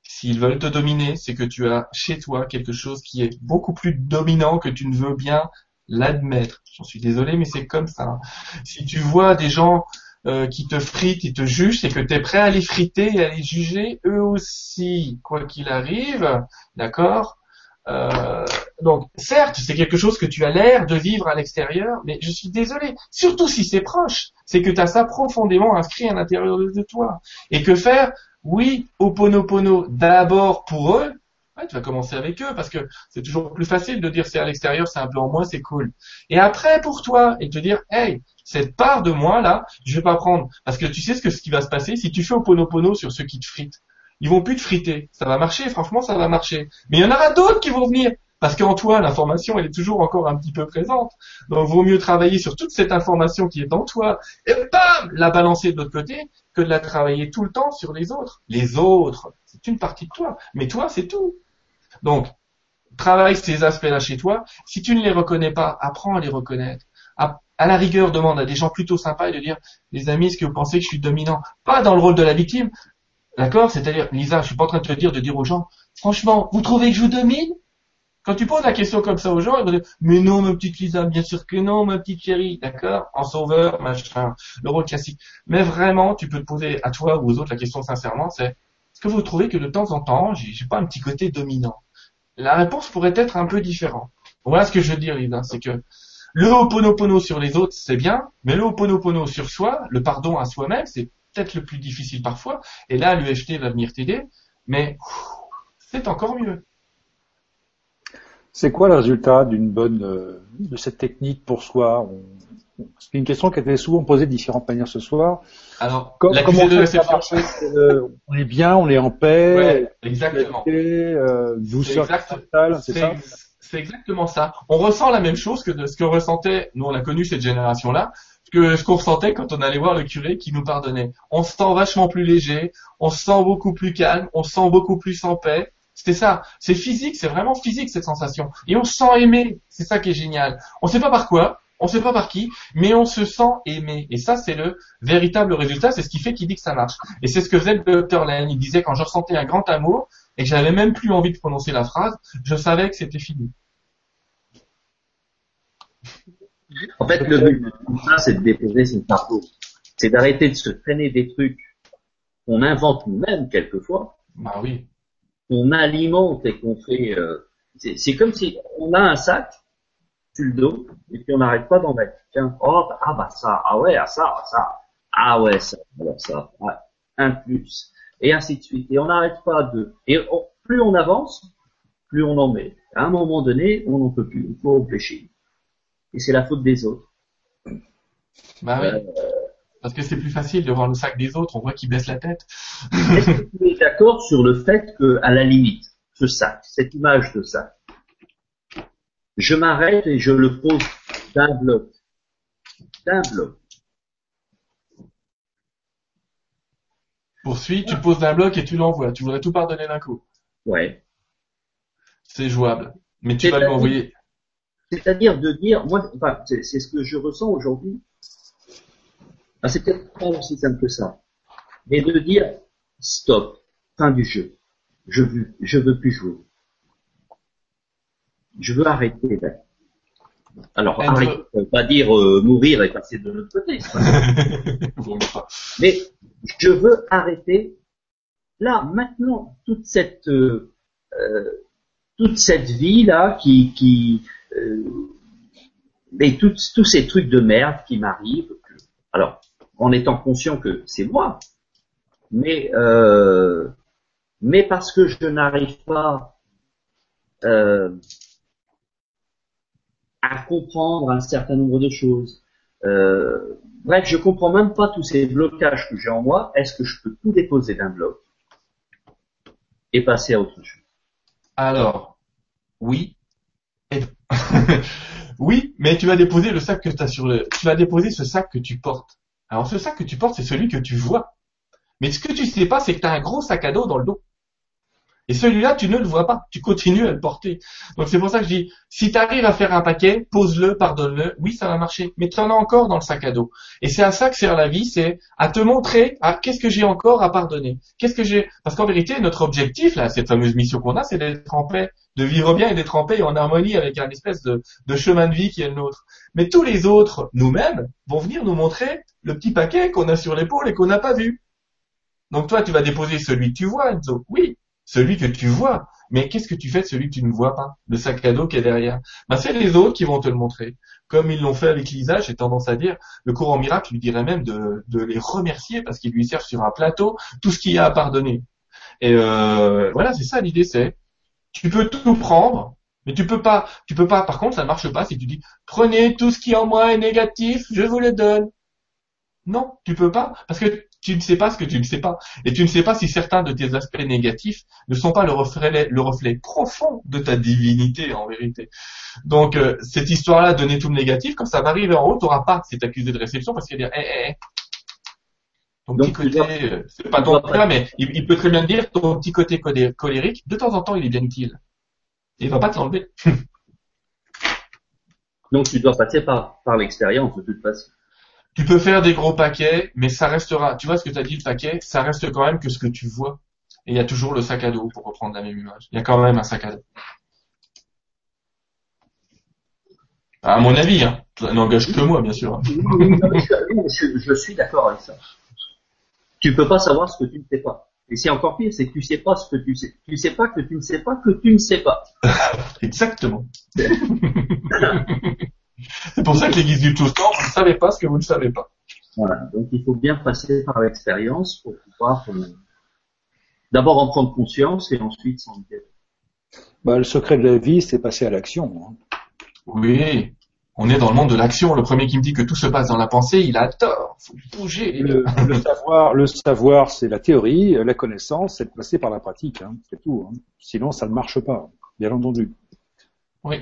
S'ils veulent te dominer, c'est que tu as chez toi quelque chose qui est beaucoup plus dominant que tu ne veux bien l'admettre. J'en suis désolé, mais c'est comme ça. Si tu vois des gens euh, qui te fritent, ils te jugent, c'est que tu es prêt à les friter et à les juger eux aussi, quoi qu'il arrive, d'accord? Euh, donc, certes, c'est quelque chose que tu as l'air de vivre à l'extérieur, mais je suis désolé, surtout si c'est proche, c'est que tu as ça profondément inscrit à l'intérieur de, toi. Et que faire? Oui, oponopono d'abord pour eux, Ouais, tu vas commencer avec eux parce que c'est toujours plus facile de dire c'est à l'extérieur, c'est un peu en moi, c'est cool. Et après pour toi et te dire hey, cette part de moi là, je vais pas prendre parce que tu sais ce ce qui va se passer si tu fais au pono sur ceux qui te fritent. Ils vont plus te friter. Ça va marcher, franchement, ça va marcher. Mais il y en aura d'autres qui vont venir parce qu'en toi, l'information, elle est toujours encore un petit peu présente. Donc, vaut mieux travailler sur toute cette information qui est en toi et bam, la balancer de l'autre côté que de la travailler tout le temps sur les autres. Les autres, c'est une partie de toi. Mais toi, c'est tout. Donc, travaille ces aspects-là chez toi. Si tu ne les reconnais pas, apprends à les reconnaître. À, la rigueur, demande à des gens plutôt sympas de dire, les amis, est-ce que vous pensez que je suis dominant? Pas dans le rôle de la victime, d'accord? C'est-à-dire, Lisa, je suis pas en train de te dire de dire aux gens, franchement, vous trouvez que je vous domine? Quand tu poses la question comme ça aux gens, ils vont dire, mais non, ma petite Lisa, bien sûr que non, ma petite chérie, d'accord? En sauveur, machin, le rôle classique. Mais vraiment, tu peux te poser à toi ou aux autres la question sincèrement, c'est, est-ce que vous trouvez que de temps en temps, j'ai pas un petit côté dominant? La réponse pourrait être un peu différente. Voilà ce que je veux dire, Lisa, c'est que le Ho'oponopono sur les autres, c'est bien, mais le Ho'oponopono sur soi, le pardon à soi-même, c'est peut-être le plus difficile parfois, et là, l'UFT va venir t'aider, mais c'est encore mieux. C'est quoi le résultat d'une bonne euh, de cette technique pour soi? C'est une question qui a été souvent posée de différentes manières ce soir. Alors, la comment on, de réception. Euh, on est bien, on est en paix. Ouais, exactement. Euh, douceur c'est ça? C'est exactement ça. On ressent la même chose que de ce que ressentait, nous on a connu cette génération-là, que ce qu'on ressentait quand on allait voir le curé qui nous pardonnait. On se sent vachement plus léger, on se sent beaucoup plus calme, on se sent beaucoup plus en paix. C'était ça. C'est physique, c'est vraiment physique cette sensation. Et on se sent aimé. C'est ça qui est génial. On sait pas par quoi, on sait pas par qui, mais on se sent aimé. Et ça, c'est le véritable résultat. C'est ce qui fait qu'il dit que ça marche. Et c'est ce que faisait le docteur Lane. Il disait quand je ressentais un grand amour et que j'avais même plus envie de prononcer la phrase, je savais que c'était fini. En fait, le but de tout ça, c'est de déposer son fardeau. C'est d'arrêter de se traîner des trucs qu'on invente nous-mêmes quelquefois. Bah oui on alimente et qu'on fait. Euh, c'est comme si on a un sac sur le dos et puis on n'arrête pas d'en mettre. Tiens, oh, bah, ah bah ça, ah ouais, ah ça, ah ça. Ah ouais, ça, alors ça, ouais, un plus, et ainsi de suite. Et on n'arrête pas de, et on- plus on avance, plus on en met. À un moment donné, on n'en peut plus, il faut réfléchir. Et c'est la faute des autres. Bah oui. Euh, Parce que c'est plus facile de voir le sac des autres, on voit qu'ils baissent la tête. Est-ce que tu es d'accord sur le fait que, à la limite, ce sac, cette image de sac, je m'arrête et je le pose d'un bloc, d'un bloc. Poursuis, tu poses d'un bloc et tu l'envoies. Tu voudrais tout pardonner d'un coup. Ouais. C'est jouable. Mais tu vas lui envoyer. C'est-à-dire de dire, moi, enfin, c'est c'est ce que je ressens aujourd'hui. Ah, c'est peut-être pas aussi simple que ça. Mais de dire, stop, fin du jeu. Je veux, je veux plus jouer. Je veux arrêter. là. Alors, Enzo- arrêter, ça veut pas dire euh, mourir et passer de l'autre côté. Mais je veux arrêter là maintenant toute cette euh, euh, toute cette vie là qui qui euh, tout- tous ces trucs de merde qui m'arrivent. Alors en étant conscient que c'est moi, mais euh, mais parce que je n'arrive pas euh, à comprendre un certain nombre de choses. Euh, bref, je comprends même pas tous ces blocages que j'ai en moi. Est-ce que je peux tout déposer d'un bloc et passer à autre chose? Alors, oui. Oui, mais tu vas déposer le sac que tu as sur le, tu vas déposer ce sac que tu portes. Alors, ce sac que tu portes, c'est celui que tu vois. Mais ce que tu sais pas, c'est que tu as un gros sac à dos dans le dos. Et celui-là, tu ne le vois pas. Tu continues à le porter. Donc c'est pour ça que je dis, si tu arrives à faire un paquet, pose-le, pardonne-le. Oui, ça va marcher. Mais tu en as encore dans le sac à dos. Et c'est à ça que sert la vie, c'est à te montrer, qu'est-ce que j'ai encore à pardonner? Qu'est-ce que j'ai, parce qu'en vérité, notre objectif, là, cette fameuse mission qu'on a, c'est d'être en paix, de vivre bien et d'être en paix et en harmonie avec un espèce de, chemin de vie qui est le nôtre. Mais tous les autres, nous-mêmes, vont venir nous montrer le petit paquet qu'on a sur l'épaule et qu'on n'a pas vu. Donc toi, tu vas déposer celui que tu vois, Enzo. Oui, celui que tu vois. Mais qu'est-ce que tu fais de celui que tu ne vois pas Le sac à dos qui est derrière? Ben, c'est les autres qui vont te le montrer. Comme ils l'ont fait avec Lisa, j'ai tendance à dire, le courant miracle lui dirait même de, de les remercier parce qu'ils lui servent sur un plateau tout ce qu'il y a à pardonner. Et euh, voilà, c'est ça l'idée, c'est tu peux tout prendre, mais tu peux pas, tu peux pas. Par contre, ça ne marche pas si tu dis prenez tout ce qui en moi est négatif, je vous le donne. Non, tu peux pas, parce que tu ne sais pas ce que tu ne sais pas. Et tu ne sais pas si certains de tes aspects négatifs ne sont pas le reflet, le reflet profond de ta divinité, en vérité. Donc, euh, cette histoire-là, donner tout le négatif, quand ça va arriver en haut, tu n'auras pas cet accusé de réception parce qu'il va dire, hé, hé, hé, ton Donc, petit côté, euh, c'est pas ton cas, mais il, il peut très bien dire ton petit côté colé- colérique, de temps en temps, il est bien utile. Et il va pas te l'enlever. Donc tu dois passer par, par l'expérience de toute façon. Tu peux faire des gros paquets, mais ça restera, tu vois ce que tu as dit, le paquet, ça reste quand même que ce que tu vois. Et il y a toujours le sac à dos, pour reprendre la même image. Il y a quand même un sac à dos. À mon avis, hein. Ça n'engage que moi, bien sûr. je- je suis d'accord avec ça. Tu peux pas savoir ce que tu ne sais pas. Et c'est encore pire, c'est que tu sais pas ce que tu sais. Tu sais pas que tu ne sais pas que tu ne sais pas. Exactement. C'est pour ça que l'église du tout temps, vous ne savez pas ce que vous ne savez pas. Voilà. Donc il faut bien passer par l'expérience pour pouvoir euh, d'abord en prendre conscience et ensuite s'en. Bah, le secret de la vie, c'est passer à l'action. hein. Oui. On est dans le monde de l'action. Le premier qui me dit que tout se passe dans la pensée, il a tort. Faut bouger. Le, savoir, le savoir, c'est la théorie. La connaissance, c'est de passer par la pratique. hein. C'est tout. hein. Sinon, ça ne marche pas, bien entendu. Oui.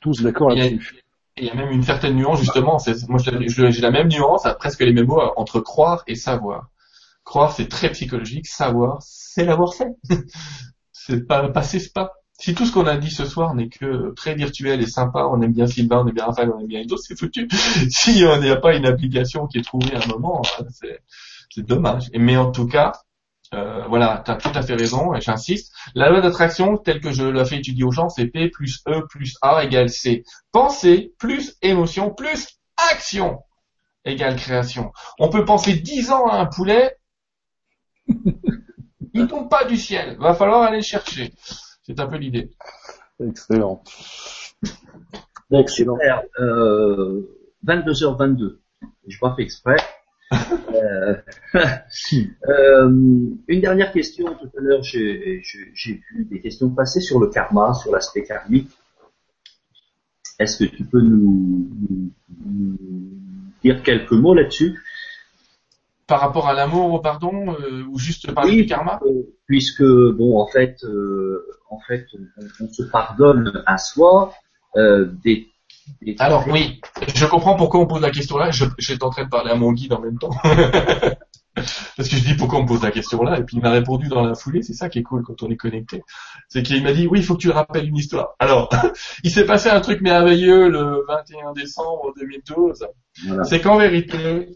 Tous d'accord là-dessus. Il y a même une certaine nuance, justement. Moi, j'ai la même nuance, à presque les mêmes mots, entre croire et savoir. Croire, c'est très psychologique. Savoir, c'est l'avoir fait. c'est pas passer ce pas. Si tout ce qu'on a dit ce soir n'est que très virtuel et sympa, on aime bien Sylvain, on aime bien Raphaël, on aime bien Edo, c'est foutu. Si on n'y a pas une application qui est trouvée à un moment, euh, c'est dommage. Mais en tout cas, euh, voilà, tu as tout à fait raison, et j'insiste. La loi d'attraction, telle que je la fais étudier aux gens, c'est P plus E plus A égale C. Pensée plus émotion plus action égale création. On peut penser 10 ans à un poulet, il tombe pas du ciel. Va falloir aller le chercher. C'est un peu l'idée. Excellent. Donc Excellent. super. Euh, 22h22. J'ai pas fait exprès. Euh, euh, une dernière question. Tout à l'heure, j'ai vu des questions passer sur le karma, sur l'aspect karmique. Est-ce que tu peux nous, nous- nous dire quelques mots là-dessus? Par rapport à l'amour, au pardon, euh, ou juste parler Oui. du karma? Euh, Puisque, bon, en fait, euh, en fait, on, on se pardonne à soi euh, des, des Alors oui, je comprends pourquoi on pose la question là. J'étais en train de parler à mon guide en même temps. Parce que je dis pourquoi on me pose la question là, et puis il m'a répondu dans la foulée, c'est ça qui est cool quand on est connecté. C'est qu'il m'a dit oui, il faut que tu le rappelles une histoire. Alors, il s'est passé un truc merveilleux le 21 décembre 2012. Voilà. C'est qu'en vérité,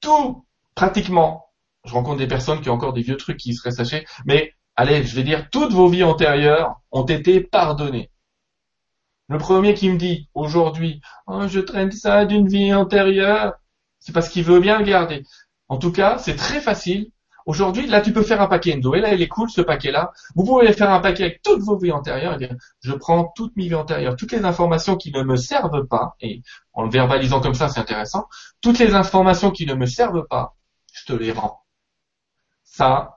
tout, pratiquement, je rencontre des personnes qui ont encore des vieux trucs qui seraient sachés, mais allez, je vais dire, toutes vos vies antérieures ont été pardonnées. Le premier qui me dit aujourd'hui, oh, je traîne ça d'une vie antérieure, c'est parce qu'il veut bien le garder. En tout cas, c'est très facile. Aujourd'hui, là, tu peux faire un paquet Endo. Et là, il est cool, ce paquet-là. Vous pouvez faire un paquet avec toutes vos vies antérieures et dire, je prends toutes mes vies antérieures, toutes les informations qui ne me servent pas, et en le verbalisant comme ça, c'est intéressant, toutes les informations qui ne me servent pas, je te les rends. Ça,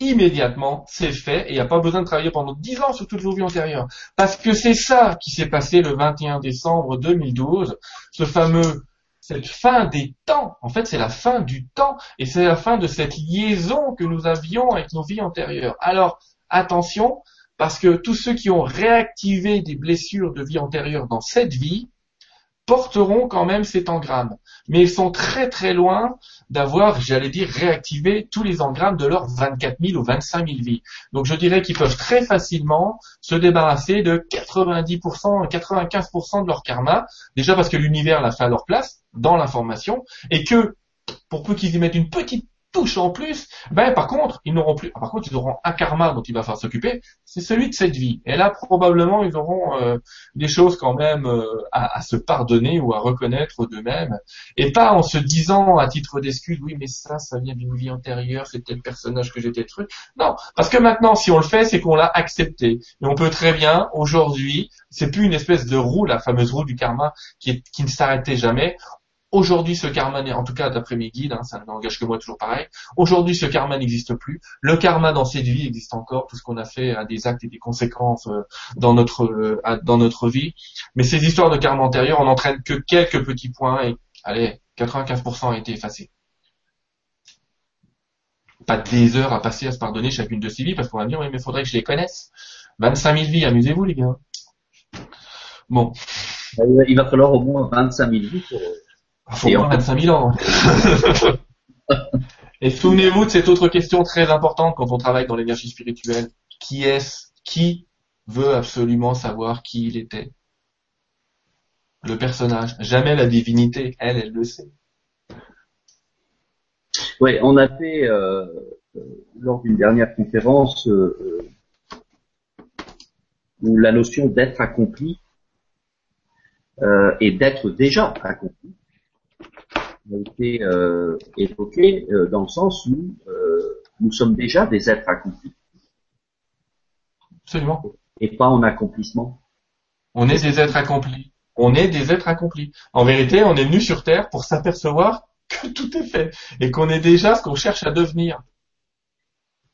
immédiatement, c'est fait et il n'y a pas besoin de travailler pendant 10 ans sur toutes vos vies antérieures. Parce que c'est ça qui s'est passé le 21 décembre 2012, ce fameux, cette fin des temps. En fait, c'est la fin du temps et c'est la fin de cette liaison que nous avions avec nos vies antérieures. Alors, attention, parce que tous ceux qui ont réactivé des blessures de vie antérieure dans cette vie, porteront quand même cet engramme. Mais ils sont très très loin d'avoir, j'allais dire, réactivé tous les engrammes de leurs 24 000 ou 25 000 vies. Donc je dirais qu'ils peuvent très facilement se débarrasser de 90%, 95% de leur karma, déjà parce que l'univers l'a fait à leur place, dans l'information, et que, pour peu qu'ils y mettent une petite touche en plus, ben par contre, ils n'auront plus, par contre, ils auront un karma dont il va falloir s'occuper, c'est celui de cette vie. Et là, probablement, ils auront euh, des choses quand même euh, à, se pardonner ou à reconnaître d'eux-mêmes, et pas en se disant à titre d'excuse, oui, mais ça, ça vient d'une vie antérieure, c'est tel personnage que j'étais truc. Non, parce que maintenant, si on le fait, c'est qu'on l'a accepté. Et on peut très bien, aujourd'hui, c'est plus une espèce de roue, la fameuse roue du karma, qui, qui ne s'arrêtait jamais. Aujourd'hui, ce karma, en tout cas d'après mes guides, hein, ça ne m'engage que moi toujours pareil. Aujourd'hui, ce karma n'existe plus. Le karma dans cette vie existe encore. Tout ce qu'on a fait a des actes et des conséquences euh, dans notre euh, dans notre vie. Mais ces histoires de karma antérieur, on n'entraîne que quelques petits points et allez, 95% a été effacé. Pas des heures à passer à se pardonner chacune de ces vies parce qu'on va me dire oui mais faudrait que je les connaisse. 25 000 vies, amusez-vous les gars. Bon, Il va- Il falloir au moins 25 000 vies pour... faut Et moins en- 25 000 ans. Et souvenez-vous de cette autre question très importante quand on travaille dans l'énergie spirituelle. Qui est-ce Qui veut absolument savoir qui il était? Le personnage. Jamais la divinité. Elle, elle le sait. Ouais, on a fait euh, euh, lors d'une dernière conférence euh, euh, où la notion d'être accompli euh, et d'être déjà accompli a été euh, évoquée euh, dans le sens où euh, nous sommes déjà des êtres accomplis Absolument. et pas en accomplissement. On est des êtres accomplis. On est des êtres accomplis. En vérité, on est venu sur Terre pour s'apercevoir que tout est fait et qu'on est déjà ce qu'on cherche à devenir.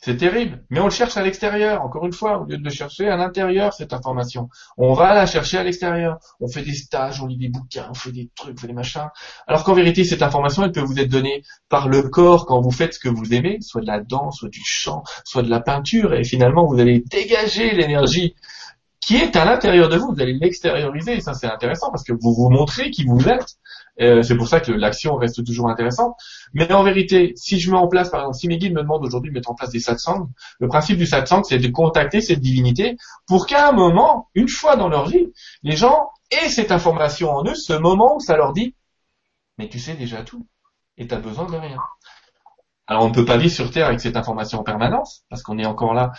C'est terrible, mais on le cherche à l'extérieur, encore une fois, au lieu de le chercher à l'intérieur, cette information. On va la chercher à l'extérieur. On fait des stages, on lit des bouquins, on fait des trucs, on fait des machins. Alors qu'en vérité, cette information, elle peut vous être donnée par le corps quand vous faites ce que vous aimez, soit de la danse, soit du chant, soit de la peinture, et finalement, vous allez dégager l'énergie qui est à l'intérieur de vous, vous allez l'extérioriser, et ça c'est intéressant parce que vous vous montrez qui vous êtes. Euh, c'est pour ça que l'action reste toujours intéressante. Mais en vérité, si je mets en place, par exemple, si mes guides me demandent aujourd'hui de mettre en place des satsangs, le principe du satsang, c'est de contacter cette divinité pour qu'à un moment, une fois dans leur vie, les gens aient cette information en eux, ce moment où ça leur dit, mais tu sais déjà tout, et tu as besoin de rien. Alors on ne peut pas vivre sur Terre avec cette information en permanence, parce qu'on est encore là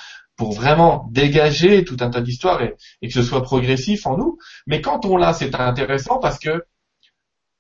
pour vraiment dégager tout un tas d'histoires et, que ce soit progressif en nous. Mais quand on l'a, c'est intéressant parce que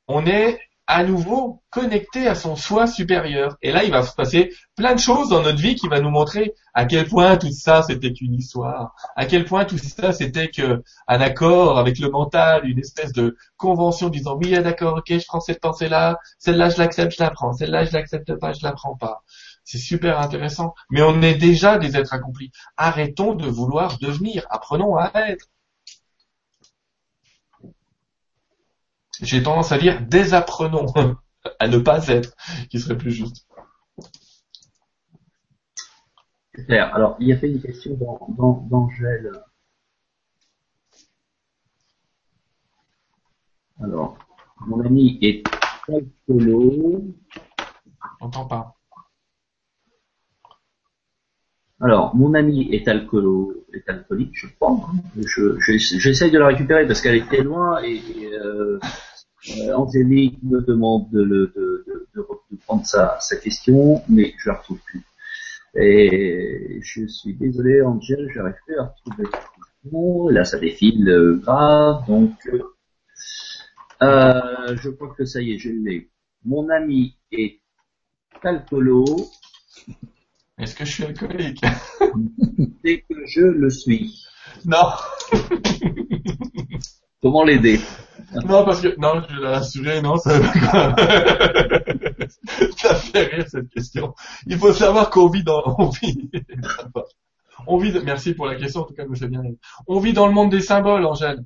on est à nouveau connecté à son soi supérieur. Et là, il va se passer plein de choses dans notre vie qui va nous montrer à quel point tout ça c'était qu'une histoire, à quel point tout ça c'était que un accord avec le mental, une espèce de convention disant oui, d'accord, ok, je prends cette pensée-là, celle-là je l'accepte, je la prends, celle-là je l'accepte pas, je la prends pas. C'est super intéressant. Mais on est déjà des êtres accomplis. Arrêtons de vouloir devenir. Apprenons à être. J'ai tendance à dire désapprenons à ne pas être, qui serait plus juste. Super. Alors, il y a fait une question d'Angèle. Alors, mon ami est alcoolo. On pas. Alors, mon ami est, est alcoolique, je crois. J'essaye de la récupérer parce qu'elle était loin et, euh, euh, Angélique me demande de, prendre sa, question, mais je la retrouve plus. Et je suis désolé, Angèle, j'arrive plus à retrouver bon, Là, ça défile euh, grave, donc euh, je crois que ça y est, je l'ai. Mon ami est alcoolo. Est-ce que je suis alcoolique? C'est que je le suis. Non. Comment l'aider? Non, parce que non, je l'ai rassuré, non, ça ça fait rire cette question. Il faut savoir qu'on vit dans, on vit, on vit, merci pour la question, en tout cas, me fait bien. On vit dans le monde des symboles, Angèle.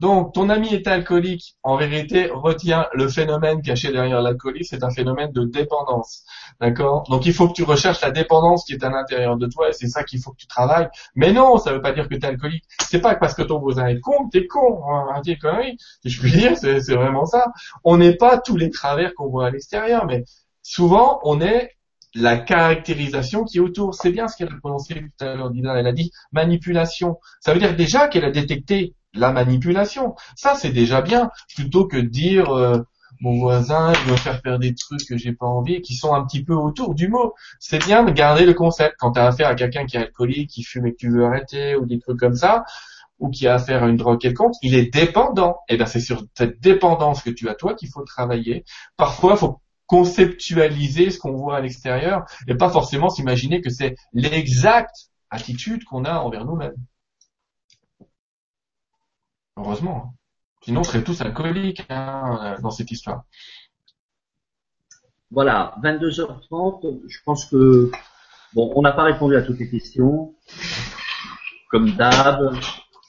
Donc, ton ami est alcoolique. En vérité, retiens le phénomène caché derrière l'alcoolisme, c'est un phénomène de dépendance. D'accord? Donc, il faut que tu recherches la dépendance qui est à l'intérieur de toi et c'est ça qu'il faut que tu travailles. Mais non, ça ne veut pas dire que tu es alcoolique. C'est pas parce que ton voisin est con que tu es con. Hein, dis conneries. Si je puis dire, c'est vraiment ça. On n'est pas tous les travers qu'on voit à l'extérieur, mais souvent, on est la caractérisation qui est autour. C'est bien ce qu'elle a prononcé tout à l'heure, Dina. Elle a dit manipulation. Ça veut dire déjà qu'elle a détecté la manipulation. Ça, c'est déjà bien, plutôt que de dire euh, mon voisin il me faire faire des trucs que j'ai pas envie, qui sont un petit peu autour du mot. C'est bien de garder le concept quand tu as affaire à quelqu'un qui est alcoolique, qui fume et que tu veux arrêter, ou des trucs comme ça, ou qui a affaire à une drogue quelconque, il est dépendant. Et eh bien c'est sur cette dépendance que tu as toi qu'il faut travailler. Parfois, il faut conceptualiser ce qu'on voit à l'extérieur et pas forcément s'imaginer que c'est l'exacte attitude qu'on a envers nous-mêmes. Heureusement. Hein. Sinon, on serait tous alcooliques hein, dans cette histoire. Voilà, 22h30. Je pense que bon, on n'a pas répondu à toutes les questions. Comme d'hab,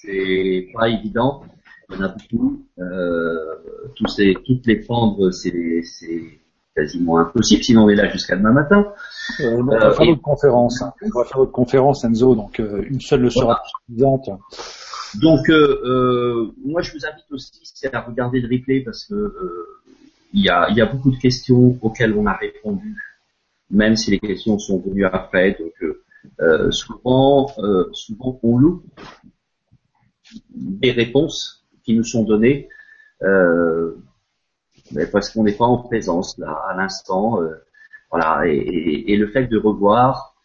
c'est pas évident. Il y en a beaucoup. Euh, tous ces, toutes les prendre, c'est, c'est quasiment impossible. Sinon, on est là jusqu'à demain matin. Euh, on va faire notre conférence. Hein. On va faire notre conférence, Enzo. Donc, euh, une seule le sera suffisante. Donc, euh, euh, moi, je vous invite aussi à regarder le replay parce que euh, il y, a, y, a, beaucoup de questions auxquelles on a répondu, même si les questions sont venues après. Donc, euh, souvent, souvent, on loupe des réponses qui nous sont données mais parce qu'on n'est pas en présence là à l'instant. voilà, et, et, et, le fait de revoir.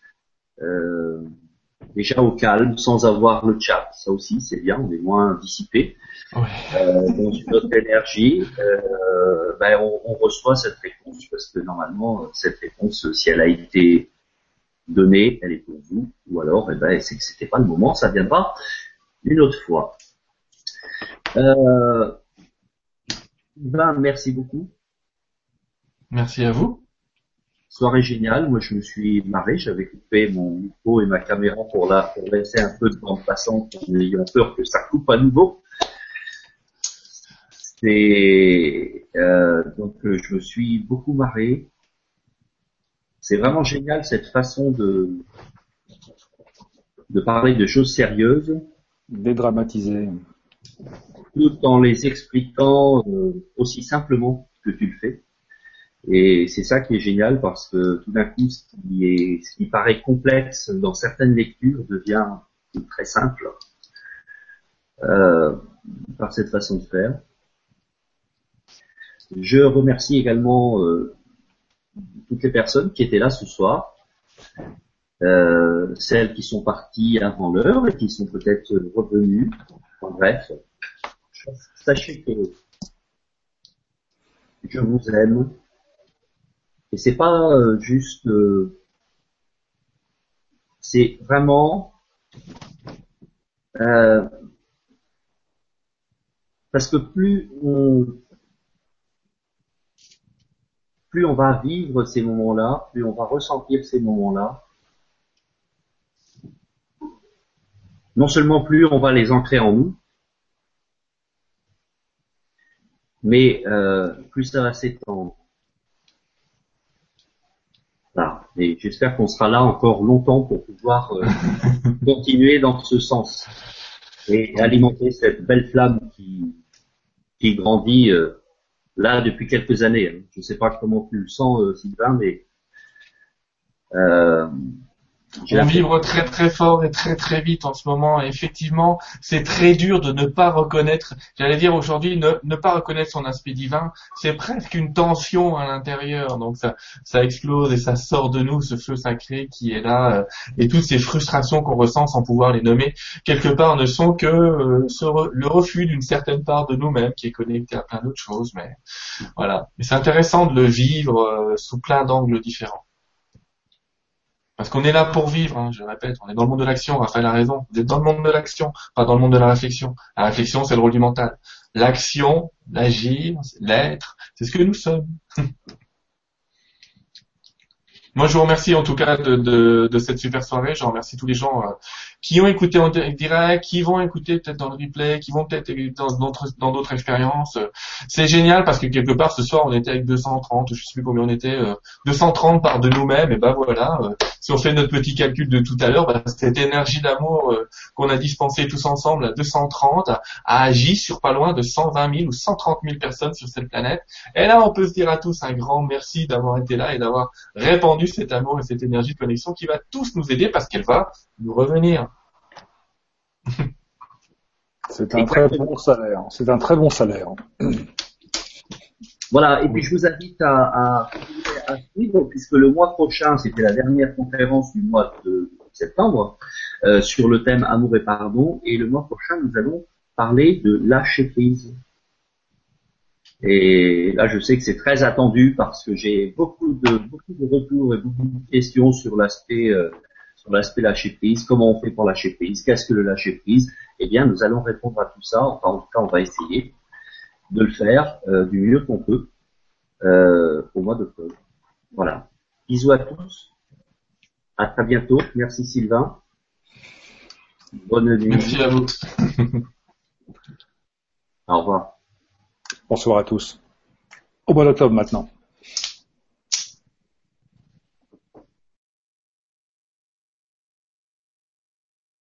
Déjà au calme, sans avoir le chat. Ça aussi, c'est bien, on est moins dissipé. Ouais. Euh, dans une autre énergie, euh, ben on, on, reçoit cette réponse parce que normalement, cette réponse, si elle a été donnée, elle est pour vous, ou alors, eh ben, c'est que c'était pas le moment, ça viendra une autre fois. Euh, ben, merci beaucoup. Merci à vous soirée géniale. Moi, je me suis marré. J'avais coupé mon micro et ma caméra pour, la, pour laisser un peu de bande passante en ayant peur que ça coupe à nouveau. C'est euh, donc euh, je me suis beaucoup marré. C'est vraiment génial cette façon de de parler de choses sérieuses, dédramatiser, tout en les expliquant euh, aussi simplement que tu le fais. Et c'est ça qui est génial parce que tout d'un coup, ce qui, est, ce qui paraît complexe dans certaines lectures devient très simple euh, par cette façon de faire. Je remercie également euh, toutes les personnes qui étaient là ce soir, euh, celles qui sont parties avant l'heure et qui sont peut-être revenues. En bref, sachez que je vous aime. Et c'est pas euh, juste, euh, c'est vraiment euh, parce que plus on plus on va vivre ces moments-là, plus on va ressentir ces moments-là, non seulement plus on va les ancrer en nous, mais euh, plus ça va s'étendre. Voilà. Et j'espère qu'on sera là encore longtemps pour pouvoir euh, continuer dans ce sens et alimenter cette belle flamme qui, qui grandit euh, là depuis quelques années. Je ne sais pas comment tu le sens, euh, Sylvain, mais euh, on vibre très très fort et très très vite en ce moment. Et effectivement, c'est très dur de ne pas reconnaître, j'allais dire aujourd'hui, ne, ne, pas reconnaître son aspect divin. C'est presque une tension à l'intérieur. Donc ça, ça explose et ça sort de nous, ce feu sacré qui est là. Euh, et toutes ces frustrations qu'on ressent sans pouvoir les nommer, quelque part ne sont que euh, le refus d'une certaine part de nous-mêmes qui est connecté à plein d'autres choses. Mais voilà. Et c'est intéressant de le vivre euh, sous plein d'angles différents. Parce qu'on est là pour vivre, hein, je répète, on est dans le monde de l'action, Raphaël a raison, vous êtes dans le monde de l'action, pas dans le monde de la réflexion. La réflexion, c'est le rôle du mental. L'action, l'agir, l'être, c'est ce que nous sommes. Moi, je vous remercie en tout cas de, de, de cette super soirée. Je remercie tous les gens euh, qui ont écouté en direct, qui vont écouter peut-être dans le replay, qui vont peut-être dans d'autres dans d'autres expériences. C'est génial parce que quelque part ce soir on était avec 230, je sais plus combien on était, 230 euh, par de nous-mêmes. Et ben voilà, euh, si on fait notre petit calcul de tout à l'heure, ben, cette énergie d'amour qu'on a dispensée tous ensemble à 230 a, agi sur pas loin de 120 000 ou 130 000 personnes sur cette planète. Et là, on peut se dire à tous un grand merci d'avoir été là et d'avoir répandu cet amour et cette énergie de connexion qui va tous nous aider parce qu'elle va nous revenir. C'est un très bon salaire. C'est un très bon salaire. Voilà, et puis je vous invite à, suivre, puisque le mois prochain, c'était la dernière conférence du mois de septembre, euh, sur le thème amour et pardon, et le mois prochain, nous allons parler de lâcher prise. Et là, je sais que c'est très attendu parce que j'ai beaucoup de beaucoup de retours et beaucoup de questions sur l'aspect euh, sur l'aspect lâcher prise. Comment on fait pour lâcher prise Qu'est-ce que le lâcher prise? Eh bien, nous allons répondre à tout ça. Enfin, en tout cas, on va essayer de le faire euh, du mieux qu'on peut euh, au mois d'octobre. Voilà. Bisous à tous. À très bientôt. Merci Sylvain. Bonne nuit. Merci à vous. Au revoir. Bonsoir à tous. Au mois d'octobre maintenant.